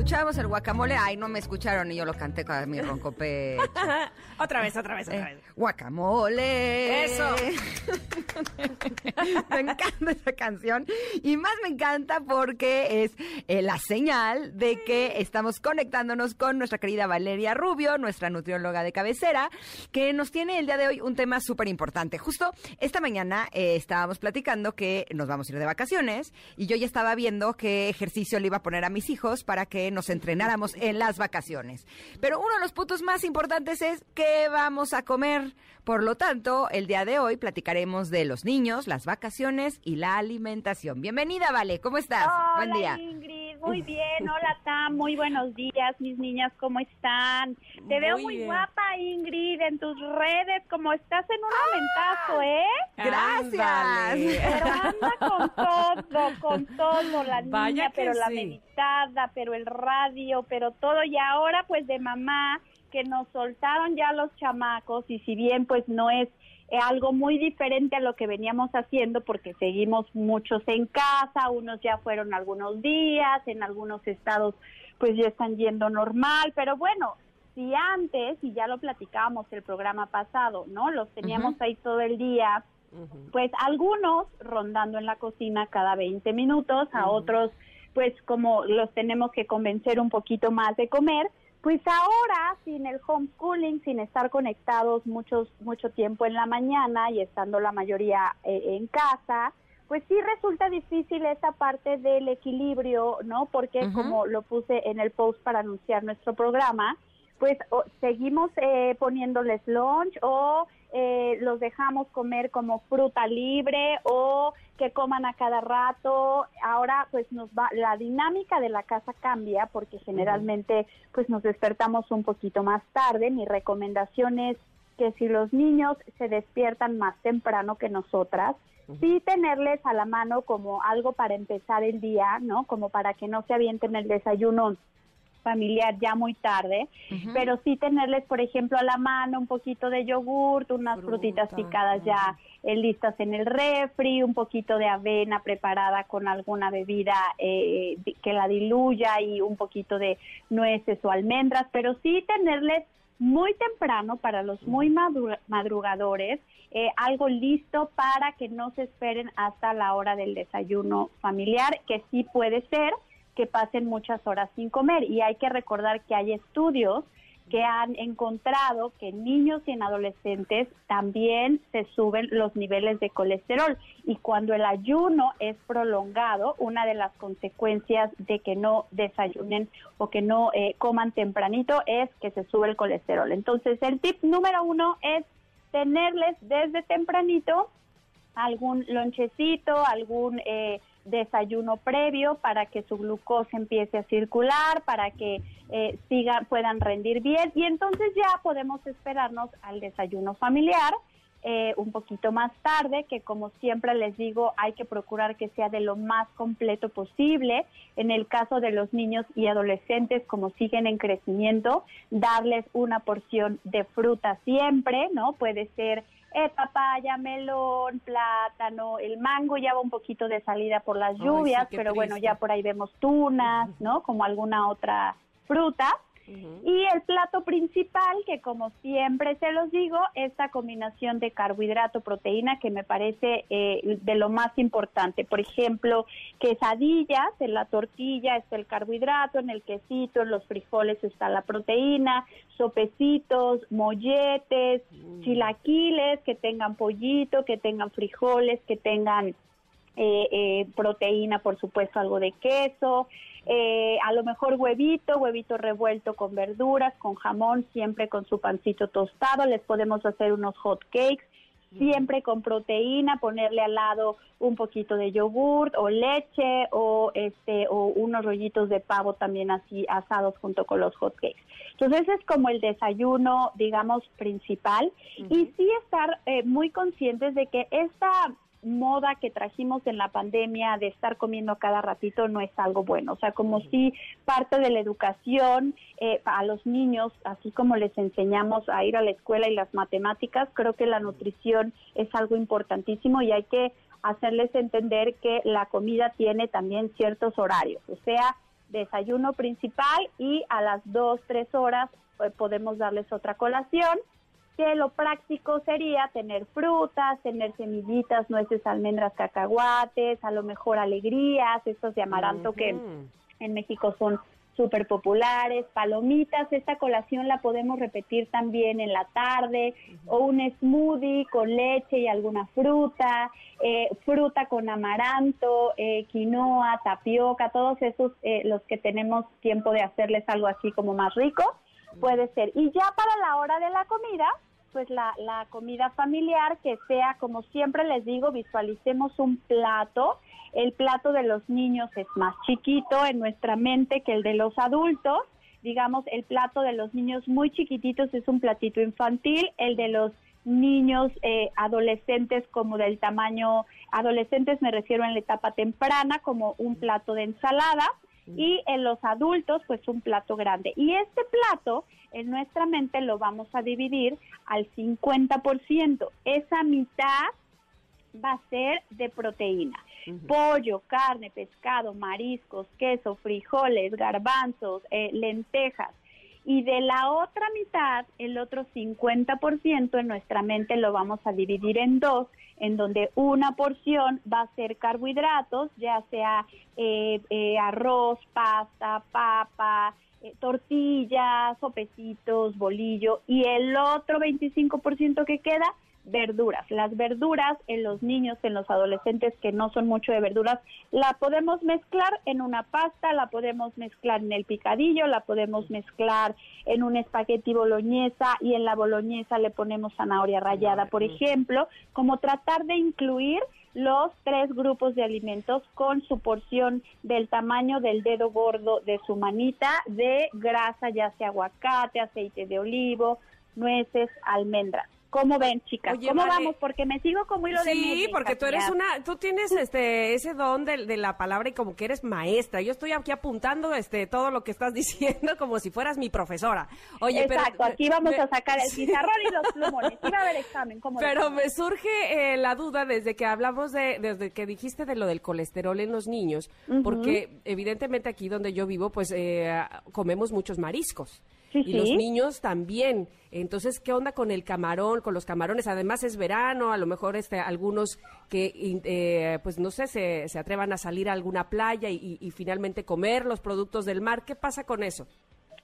escuchamos el guacamole, ay, no me escucharon y yo lo canté con mi ronco pecho. otra vez, otra vez, otra Eh, vez. guacamole. Eso. me encanta esa canción y más me encanta porque es eh, la señal de que estamos conectándonos con nuestra querida Valeria Rubio, nuestra nutrióloga de cabecera, que nos tiene el día de hoy un tema súper importante. Justo esta mañana eh, estábamos platicando que nos vamos a ir de vacaciones y yo ya estaba viendo qué ejercicio le iba a poner a mis hijos para que nos entrenáramos en las vacaciones. Pero uno de los puntos más importantes es qué vamos a comer. Por lo tanto, el día de hoy platicaremos de los niños, las vacaciones y la alimentación. Bienvenida, Vale, ¿cómo estás? Buen día. Hola Ingrid, muy bien, hola Tam, muy buenos días mis niñas, ¿cómo están? Te veo Muy bien. guapa Ingrid en tus redes, como estás en un aumentazo, ¿eh? Gracias. Pero anda con todo, con todo, la niña, Vaya que pero la meditada, pero el radio, pero todo, y ahora pues de mamá, que nos soltaron ya los chamacos, y si bien pues no es algo muy diferente a lo que veníamos haciendo porque seguimos muchos en casa, unos ya fueron algunos días, en algunos estados pues ya están yendo normal, pero bueno, si antes, y ya lo platicábamos el programa pasado, ¿no? Los teníamos ahí todo el día, pues algunos rondando en la cocina cada 20 minutos, a otros pues como los tenemos que convencer un poquito más de comer, pues ahora sin el homeschooling, sin estar conectados muchos mucho tiempo en la mañana y estando la mayoría eh, en casa, pues sí resulta difícil esa parte del equilibrio, ¿no? Porque como lo puse en el post para anunciar nuestro programa, pues o- seguimos eh, poniéndoles lunch o eh, los dejamos comer como fruta libre o que coman a cada rato. Ahora pues nos va la dinámica de la casa cambia porque generalmente pues nos despertamos un poquito más tarde. Mi recomendación es que si los niños se despiertan más temprano que nosotras, sí tenerles a la mano como algo para empezar el día, ¿no? Como para que no se avienten el desayuno familiar ya muy tarde, pero sí tenerles, por ejemplo, a la mano un poquito de yogurt, unas frutitas picadas ya eh, listas en el refri, un poquito de avena preparada con alguna bebida eh, que la diluya y un poquito de nueces o almendras, pero sí tenerles muy temprano para los muy madru- madrugadores, eh, algo listo para que no se esperen hasta la hora del desayuno familiar, que sí puede ser que pasen muchas horas sin comer. Y hay que recordar que hay estudios que han encontrado que en niños y en adolescentes también se suben los niveles de colesterol y cuando el ayuno es prolongado, una de las consecuencias de que no desayunen o que no eh, coman tempranito es que se sube el colesterol. Entonces el tip número uno es tenerles desde tempranito algún lonchecito, algún eh, desayuno previo para que su glucosa empiece a circular, para que eh, puedan rendir bien y entonces ya podemos esperarnos al desayuno familiar. eh, un poquito más tarde, que como siempre les digo, hay que procurar que sea de lo más completo posible. En el caso de los niños y adolescentes, como siguen en crecimiento, darles una porción de fruta siempre, ¿no? Puede ser eh, papaya, melón, plátano, el mango ya va un poquito de salida por las Ay, lluvias, sí, pero bueno, ya por ahí vemos tunas, ¿no? Como alguna otra fruta. Y el plato principal, que como siempre se los digo, esta combinación de carbohidrato, proteína, que me parece eh, de lo más importante. Por ejemplo, quesadillas, en la tortilla está el carbohidrato, en el quesito, en los frijoles está la proteína, sopecitos, molletes, chilaquiles, que tengan pollito, que tengan frijoles, que tengan eh, eh, proteína, por supuesto, algo de queso, eh, a lo mejor huevito, huevito revuelto con verduras, con jamón, siempre con su pancito tostado. Les podemos hacer unos hot cakes, siempre con proteína, ponerle al lado un poquito de yogurt o leche o este o unos rollitos de pavo también así asados junto con los hot cakes. Entonces ese es como el desayuno, digamos, principal y sí estar eh, muy conscientes de que esta moda que trajimos en la pandemia de estar comiendo cada ratito no es algo bueno. O sea, como si parte de la educación eh, a los niños, así como les enseñamos a ir a la escuela y las matemáticas, creo que la nutrición es algo importantísimo y hay que hacerles entender que la comida tiene también ciertos horarios. O sea, desayuno principal y a las dos, tres horas eh, podemos darles otra colación que lo práctico sería tener frutas, tener semillitas, nueces, almendras, cacahuates, a lo mejor alegrías, estos de amaranto que en México son súper populares, palomitas, esta colación la podemos repetir también en la tarde, o un smoothie con leche y alguna fruta, eh, fruta con amaranto, eh, quinoa, tapioca, todos esos eh, los que tenemos tiempo de hacerles algo así como más rico, puede ser. Y ya para la hora de la comida, pues la, la comida familiar, que sea, como siempre les digo, visualicemos un plato. El plato de los niños es más chiquito en nuestra mente que el de los adultos. Digamos, el plato de los niños muy chiquititos es un platito infantil, el de los niños eh, adolescentes como del tamaño, adolescentes me refiero en la etapa temprana, como un plato de ensalada y en los adultos pues un plato grande. Y este plato en nuestra mente lo vamos a dividir al 50%. Esa mitad va a ser de proteína. Pollo, carne, pescado, mariscos, queso, frijoles, garbanzos, eh, lentejas. Y de la otra mitad, el otro 50% en nuestra mente lo vamos a dividir en dos, en donde una porción va a ser carbohidratos, ya sea eh, eh, arroz, pasta, papa, eh, tortillas, sopecitos, bolillo, y el otro 25% que queda, verduras. Las verduras en los niños, en los adolescentes que no son mucho de verduras, la podemos mezclar en una pasta, la podemos mezclar en el picadillo, la podemos mezclar en un espagueti boloñesa y en la boloñesa le ponemos zanahoria rallada, por ejemplo, como tratar de incluir los tres grupos de alimentos con su porción del tamaño del dedo gordo de su manita de grasa, ya sea aguacate, aceite de olivo, nueces, almendras. ¿Cómo ven, chicas? Oye, ¿Cómo Vale. vamos? Porque me sigo como hilo de Sí, media, porque tú eres una, tú tienes este ese don de, de la palabra y como que eres maestra. Yo estoy aquí apuntando este todo lo que estás diciendo como si fueras mi profesora. Oye, Exacto, pero aquí vamos me- a sacar el Sí. pizarrón y los plumones. Iba a haber examen, ¿cómo Pero ves? me surge eh, la duda desde que hablamos de, desde que dijiste de lo del colesterol en los niños, porque evidentemente aquí donde yo vivo, pues eh, comemos muchos mariscos. Sí, y los niños también. Entonces, ¿qué onda con el camarón, con los camarones? Además es verano, a lo mejor este, algunos que, eh, pues no sé, se, se atrevan a salir a alguna playa y, y- y finalmente comer los productos del mar. ¿Qué pasa con eso?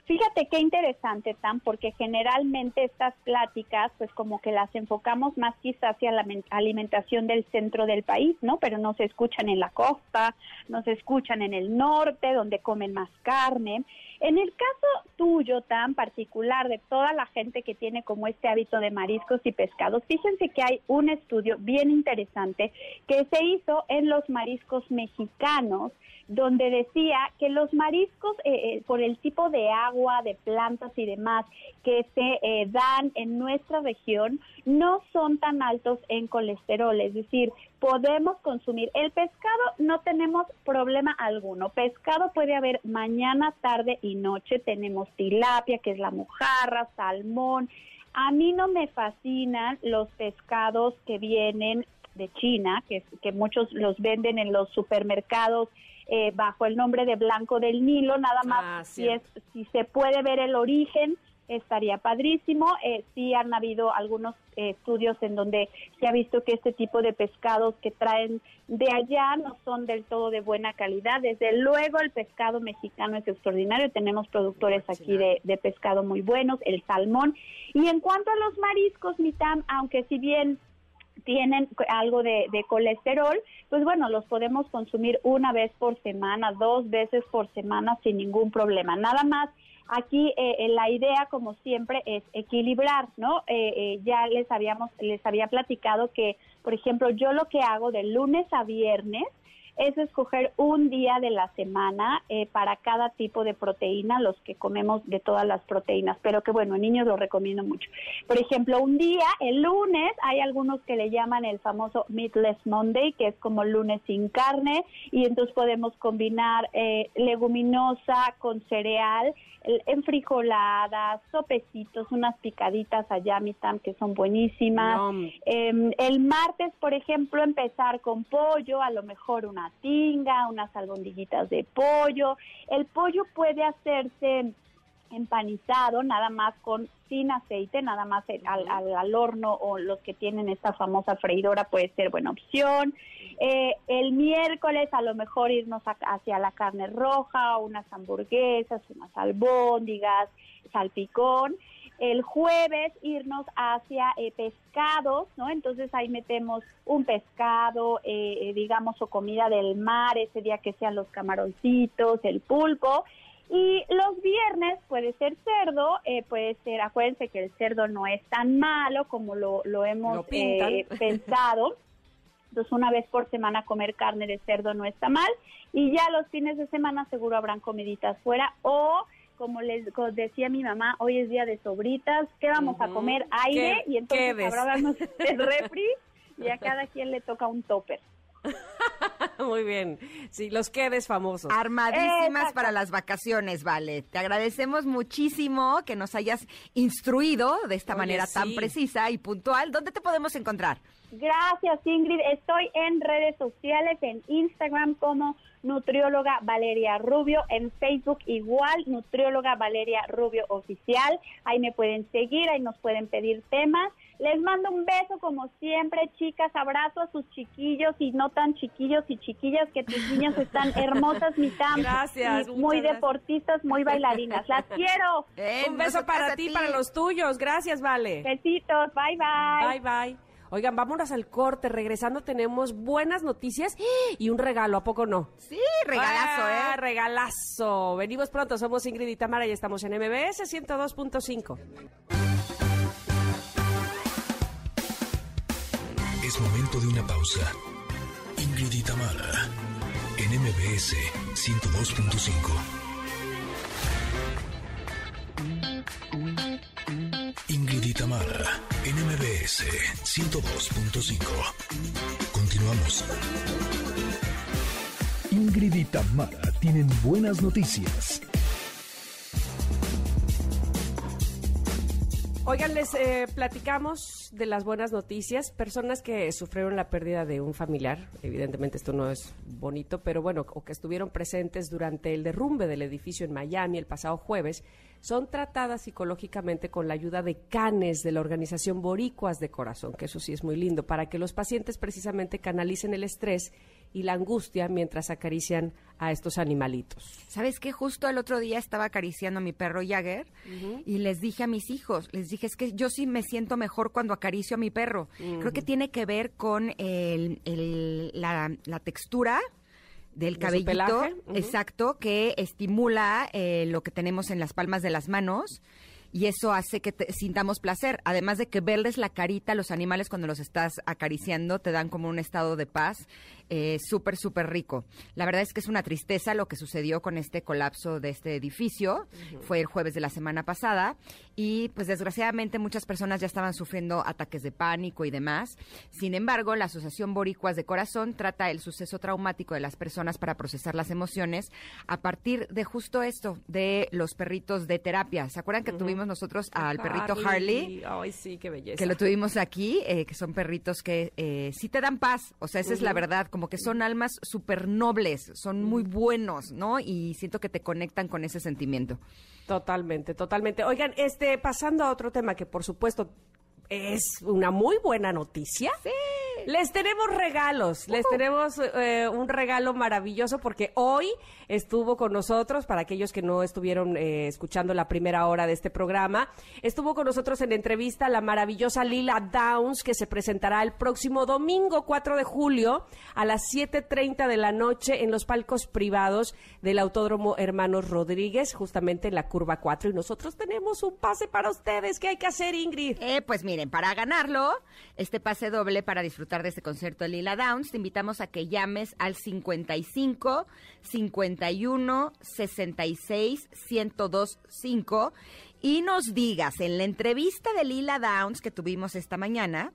Fíjate qué interesante, Tam, porque generalmente estas pláticas, pues como que las enfocamos más quizás hacia la men- alimentación del centro del país, ¿no? Pero no se escuchan en la costa, no se escuchan en el norte, donde comen más carne. En el caso tuyo, tan particular, de toda la gente que tiene como este hábito de mariscos y pescados, fíjense que hay un estudio bien interesante que se hizo en los mariscos mexicanos, donde decía que los mariscos, eh, eh, por el tipo de agua, de plantas y demás que se eh, dan en nuestra región no son tan altos en colesterol, es decir, podemos consumir. El pescado no tenemos problema alguno. Pescado puede haber mañana, tarde y noche. Tenemos tilapia, que es la mojarra, salmón. A mí no me fascinan los pescados que vienen de China, que muchos los venden en los supermercados eh, bajo el nombre de Blanco del Nilo, nada más Ah, si, es, si se puede ver el origen estaría padrísimo. Eh, sí han habido algunos eh, estudios en donde se ha visto que este tipo de pescados que traen de allá no son del todo de buena calidad. Desde luego el pescado mexicano es extraordinario, tenemos productores aquí de, de pescado muy buenos, el salmón. Y en cuanto a los mariscos, Mitam, aunque si bien tienen algo de, de, colesterol, pues bueno, los podemos consumir una vez por semana, dos veces por semana sin ningún problema. Nada más, aquí eh, la idea, como siempre, es equilibrar, ¿no? Eh, eh, ya les habíamos, les había platicado que, por ejemplo, yo lo que hago de lunes a viernes es escoger un día de la semana eh, para cada tipo de proteína, los que comemos de todas las proteínas, pero que bueno, en niños lo recomiendo mucho. Por ejemplo, un día, el lunes, hay algunos que le llaman el famoso Meatless Monday, que es como lunes sin carne, y entonces podemos combinar eh, leguminosa con cereal, enfrijoladas, sopecitos, unas picaditas allá, mitam, que son buenísimas. Eh, el martes, por ejemplo, empezar con pollo, a lo mejor una tinga, unas albondiguitas de pollo. El pollo puede hacerse empanizado, nada más con sin aceite, nada más al, al, al, horno o los que tienen esta famosa freidora puede ser buena opción. Eh, el miércoles a lo mejor irnos a, hacia la carne roja, unas hamburguesas, unas albóndigas, salpicón. El jueves irnos hacia eh, pescados, ¿no? Entonces ahí metemos un pescado, eh, digamos, o comida del mar, ese día que sean los camaroncitos, el pulpo. Y los viernes puede ser cerdo, eh, puede ser, acuérdense que el cerdo no es tan malo como lo, lo hemos Lo eh, pensado. Entonces una vez por semana comer carne de cerdo no está mal. Y ya los fines de semana seguro habrán comiditas fuera o como les como decía mi mamá, hoy es día de sobritas, ¿qué vamos a comer? Aire ¿Qué- y entonces darnos el refri y a cada quien le toca un topper. Muy bien. Sí, los quedes famosos. Armadísimas Exacto. para las vacaciones, vale. Te agradecemos muchísimo que nos hayas instruido de esta Oye, manera tan precisa y puntual. ¿Dónde te podemos encontrar? Gracias, Ingrid. Estoy en redes sociales, en Instagram como nutrióloga Valeria Rubio, en Facebook igual, nutrióloga Valeria Rubio Oficial. Ahí me pueden seguir, ahí nos pueden pedir temas. Les mando un beso como siempre, chicas. Abrazo a sus chiquillos y no tan chiquillos y chiquillas, que tus niñas están hermosas, mitad. Gracias, y muy gracias. deportistas, muy bailarinas. Las quiero. Eh, Un beso para ti, para los tuyos. Gracias, Vale. Besitos. Bye, bye. Bye, bye. Oigan, vámonos al corte. Regresando tenemos buenas noticias y un regalo, ¿a poco no? Sí, regalazo, Ah, ¿eh? regalazo. Venimos pronto, somos Ingrid y Tamara y estamos en MBS 102.5. Es momento de una pausa. Ingrid y Tamara, en MBS 102.5. Ingrid y Tamara, en MBS 102.5. Continuamos. Ingrid y Tamara tienen buenas noticias. Oigan, les eh, platicamos de las buenas noticias. Personas que sufrieron la pérdida de un familiar, evidentemente esto no es bonito, pero bueno, o que estuvieron presentes durante el derrumbe del edificio en Miami el pasado jueves, son tratadas psicológicamente con la ayuda de canes de la organización Boricuas de Corazón, que eso sí es muy lindo, para que los pacientes precisamente canalicen el estrés y la angustia mientras acarician a estos animalitos. ¿Sabes qué? Justo el otro día estaba acariciando a mi perro Jagger y les dije a mis hijos, les dije, es que yo sí me siento mejor cuando acaricio a mi perro. Creo que tiene que ver con el- el- la, la textura del ¿De su cabellito, exacto, que estimula eh, lo que tenemos en las palmas de las manos y eso hace que te- sintamos placer. Además de que verles la carita a los animales cuando los estás acariciando te dan como un estado de paz eh, súper, súper rico. La verdad es que es una tristeza lo que sucedió con este colapso de este edificio. Fue el jueves de la semana pasada y pues desgraciadamente muchas personas ya estaban sufriendo ataques de pánico y demás. Sin embargo, la Asociación Boricuas de Corazón trata el suceso traumático de las personas para procesar las emociones a partir de justo esto, de los perritos de terapia. ¿Se acuerdan que tuvimos nosotros al perrito Harley? Ay, sí, qué belleza. que lo tuvimos aquí, eh, que son perritos que eh, sí te dan paz, o sea, esa es la verdad, como que son almas súper nobles, son muy buenos, ¿no? Y siento que te conectan con ese sentimiento. Totalmente, totalmente. Oigan, este, pasando a otro tema que por supuesto es una muy buena noticia. Sí. Les tenemos regalos, les tenemos eh, un regalo maravilloso porque hoy estuvo con nosotros, para aquellos que no estuvieron eh, escuchando la primera hora de este programa, estuvo con nosotros en entrevista la maravillosa Lila Downs, que se presentará el próximo domingo 4 de julio a las 7.30 de la noche en los palcos privados del Autódromo Hermanos Rodríguez, justamente en la curva 4. Y nosotros tenemos un pase para ustedes. ¿Qué hay que hacer, Ingrid? Eh, pues miren, para ganarlo, este pase doble para disfrutar de este concierto de Lila Downs, te invitamos a que llames al 55 51 66 1025 y nos digas en la entrevista de Lila Downs que tuvimos esta mañana,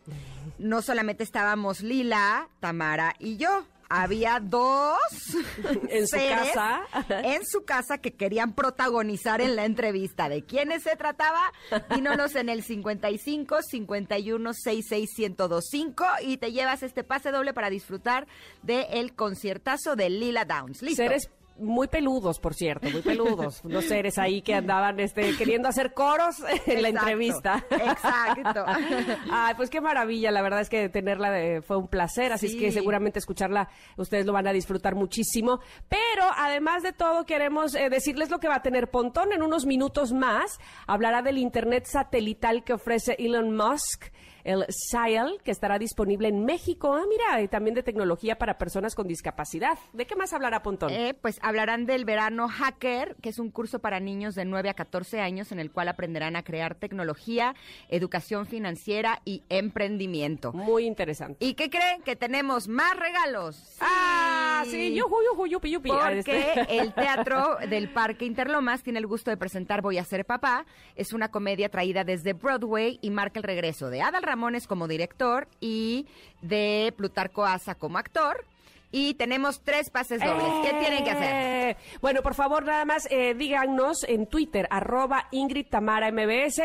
no solamente estábamos Lila, Tamara y yo. Había dos En su casa. en su casa que querían protagonizar en la entrevista. ¿De quiénes se trataba? Dínonos en el 55 51 66 1025 y te llevas este pase doble para disfrutar del conciertazo de Lila Downs. ¿Listo? Seres muy peludos, por cierto, muy peludos. Unos seres ahí que andaban este, queriendo hacer coros en la entrevista. exacto. Ay, pues qué maravilla, la verdad es que tenerla de- fue un placer, así es que seguramente escucharla ustedes lo van a disfrutar muchísimo. Pero además de todo, queremos eh, decirles lo que va a tener Pontón en unos minutos más. Hablará del internet satelital que ofrece Elon Musk. El SIAL, que estará disponible en México. Ah, mira, y también de tecnología para personas con discapacidad. ¿De qué más hablará Pontón? Eh, pues hablarán del verano hacker, que es un curso para niños de 9 a 14 años en el cual aprenderán a crear tecnología, educación financiera y emprendimiento. Muy interesante. ¿Y qué creen? Que tenemos más regalos. Ah, sí, yuju, yuju, yupi, yupi. Ah, Porque este. el Teatro del Parque Interlomas tiene el gusto de presentar Voy a ser papá. Es una comedia traída desde Broadway y marca el regreso de Adal Ramones como director y de Plutarco Asa como actor. Y tenemos tres pases dobles. ¿Qué tienen que hacer? Eh, Bueno, por favor, nada más eh, díganos en Twitter, arroba Ingrid Tamara MBS.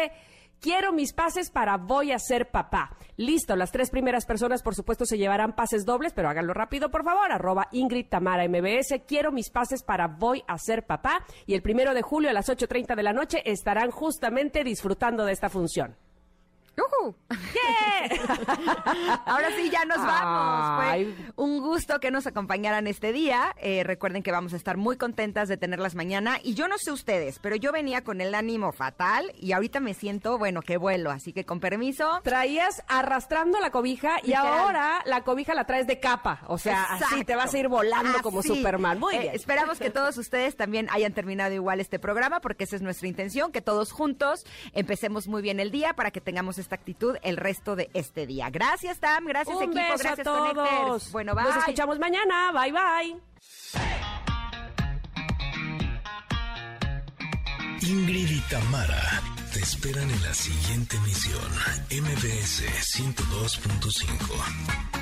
Quiero mis pases para voy a ser papá. Listo, las tres primeras personas, por supuesto, se llevarán pases dobles, pero háganlo rápido, por favor. Arroba Ingrid Tamara MBS. Quiero mis pases para voy a ser papá. Y el primero de julio a las 8.30 de la noche estarán justamente disfrutando de esta función. ¡Yujú! Ahora sí, ya nos vamos. Fue un gusto que nos acompañaran este día. Eh, recuerden que vamos a estar muy contentas de tenerlas mañana. Y yo no sé ustedes, pero yo venía con el ánimo fatal y ahorita me siento, bueno, que vuelo. Así que con permiso. Traías arrastrando la cobija y Literal. ahora la cobija la traes de capa. O sea, así Exacto. te vas a ir volando como Así. Superman. Muy Eh, bien. esperamos que todos ustedes también hayan terminado igual este programa, porque esa es nuestra intención, que todos juntos empecemos muy bien el día para que tengamos esta actitud el resto de este día. Gracias, Tam. Gracias, Un equipo. beso gracias, a todos. Connectors. Bueno, bye. Nos escuchamos mañana. Bye, bye. Ingrid y Tamara te esperan en la siguiente emisión, MBS 102.5.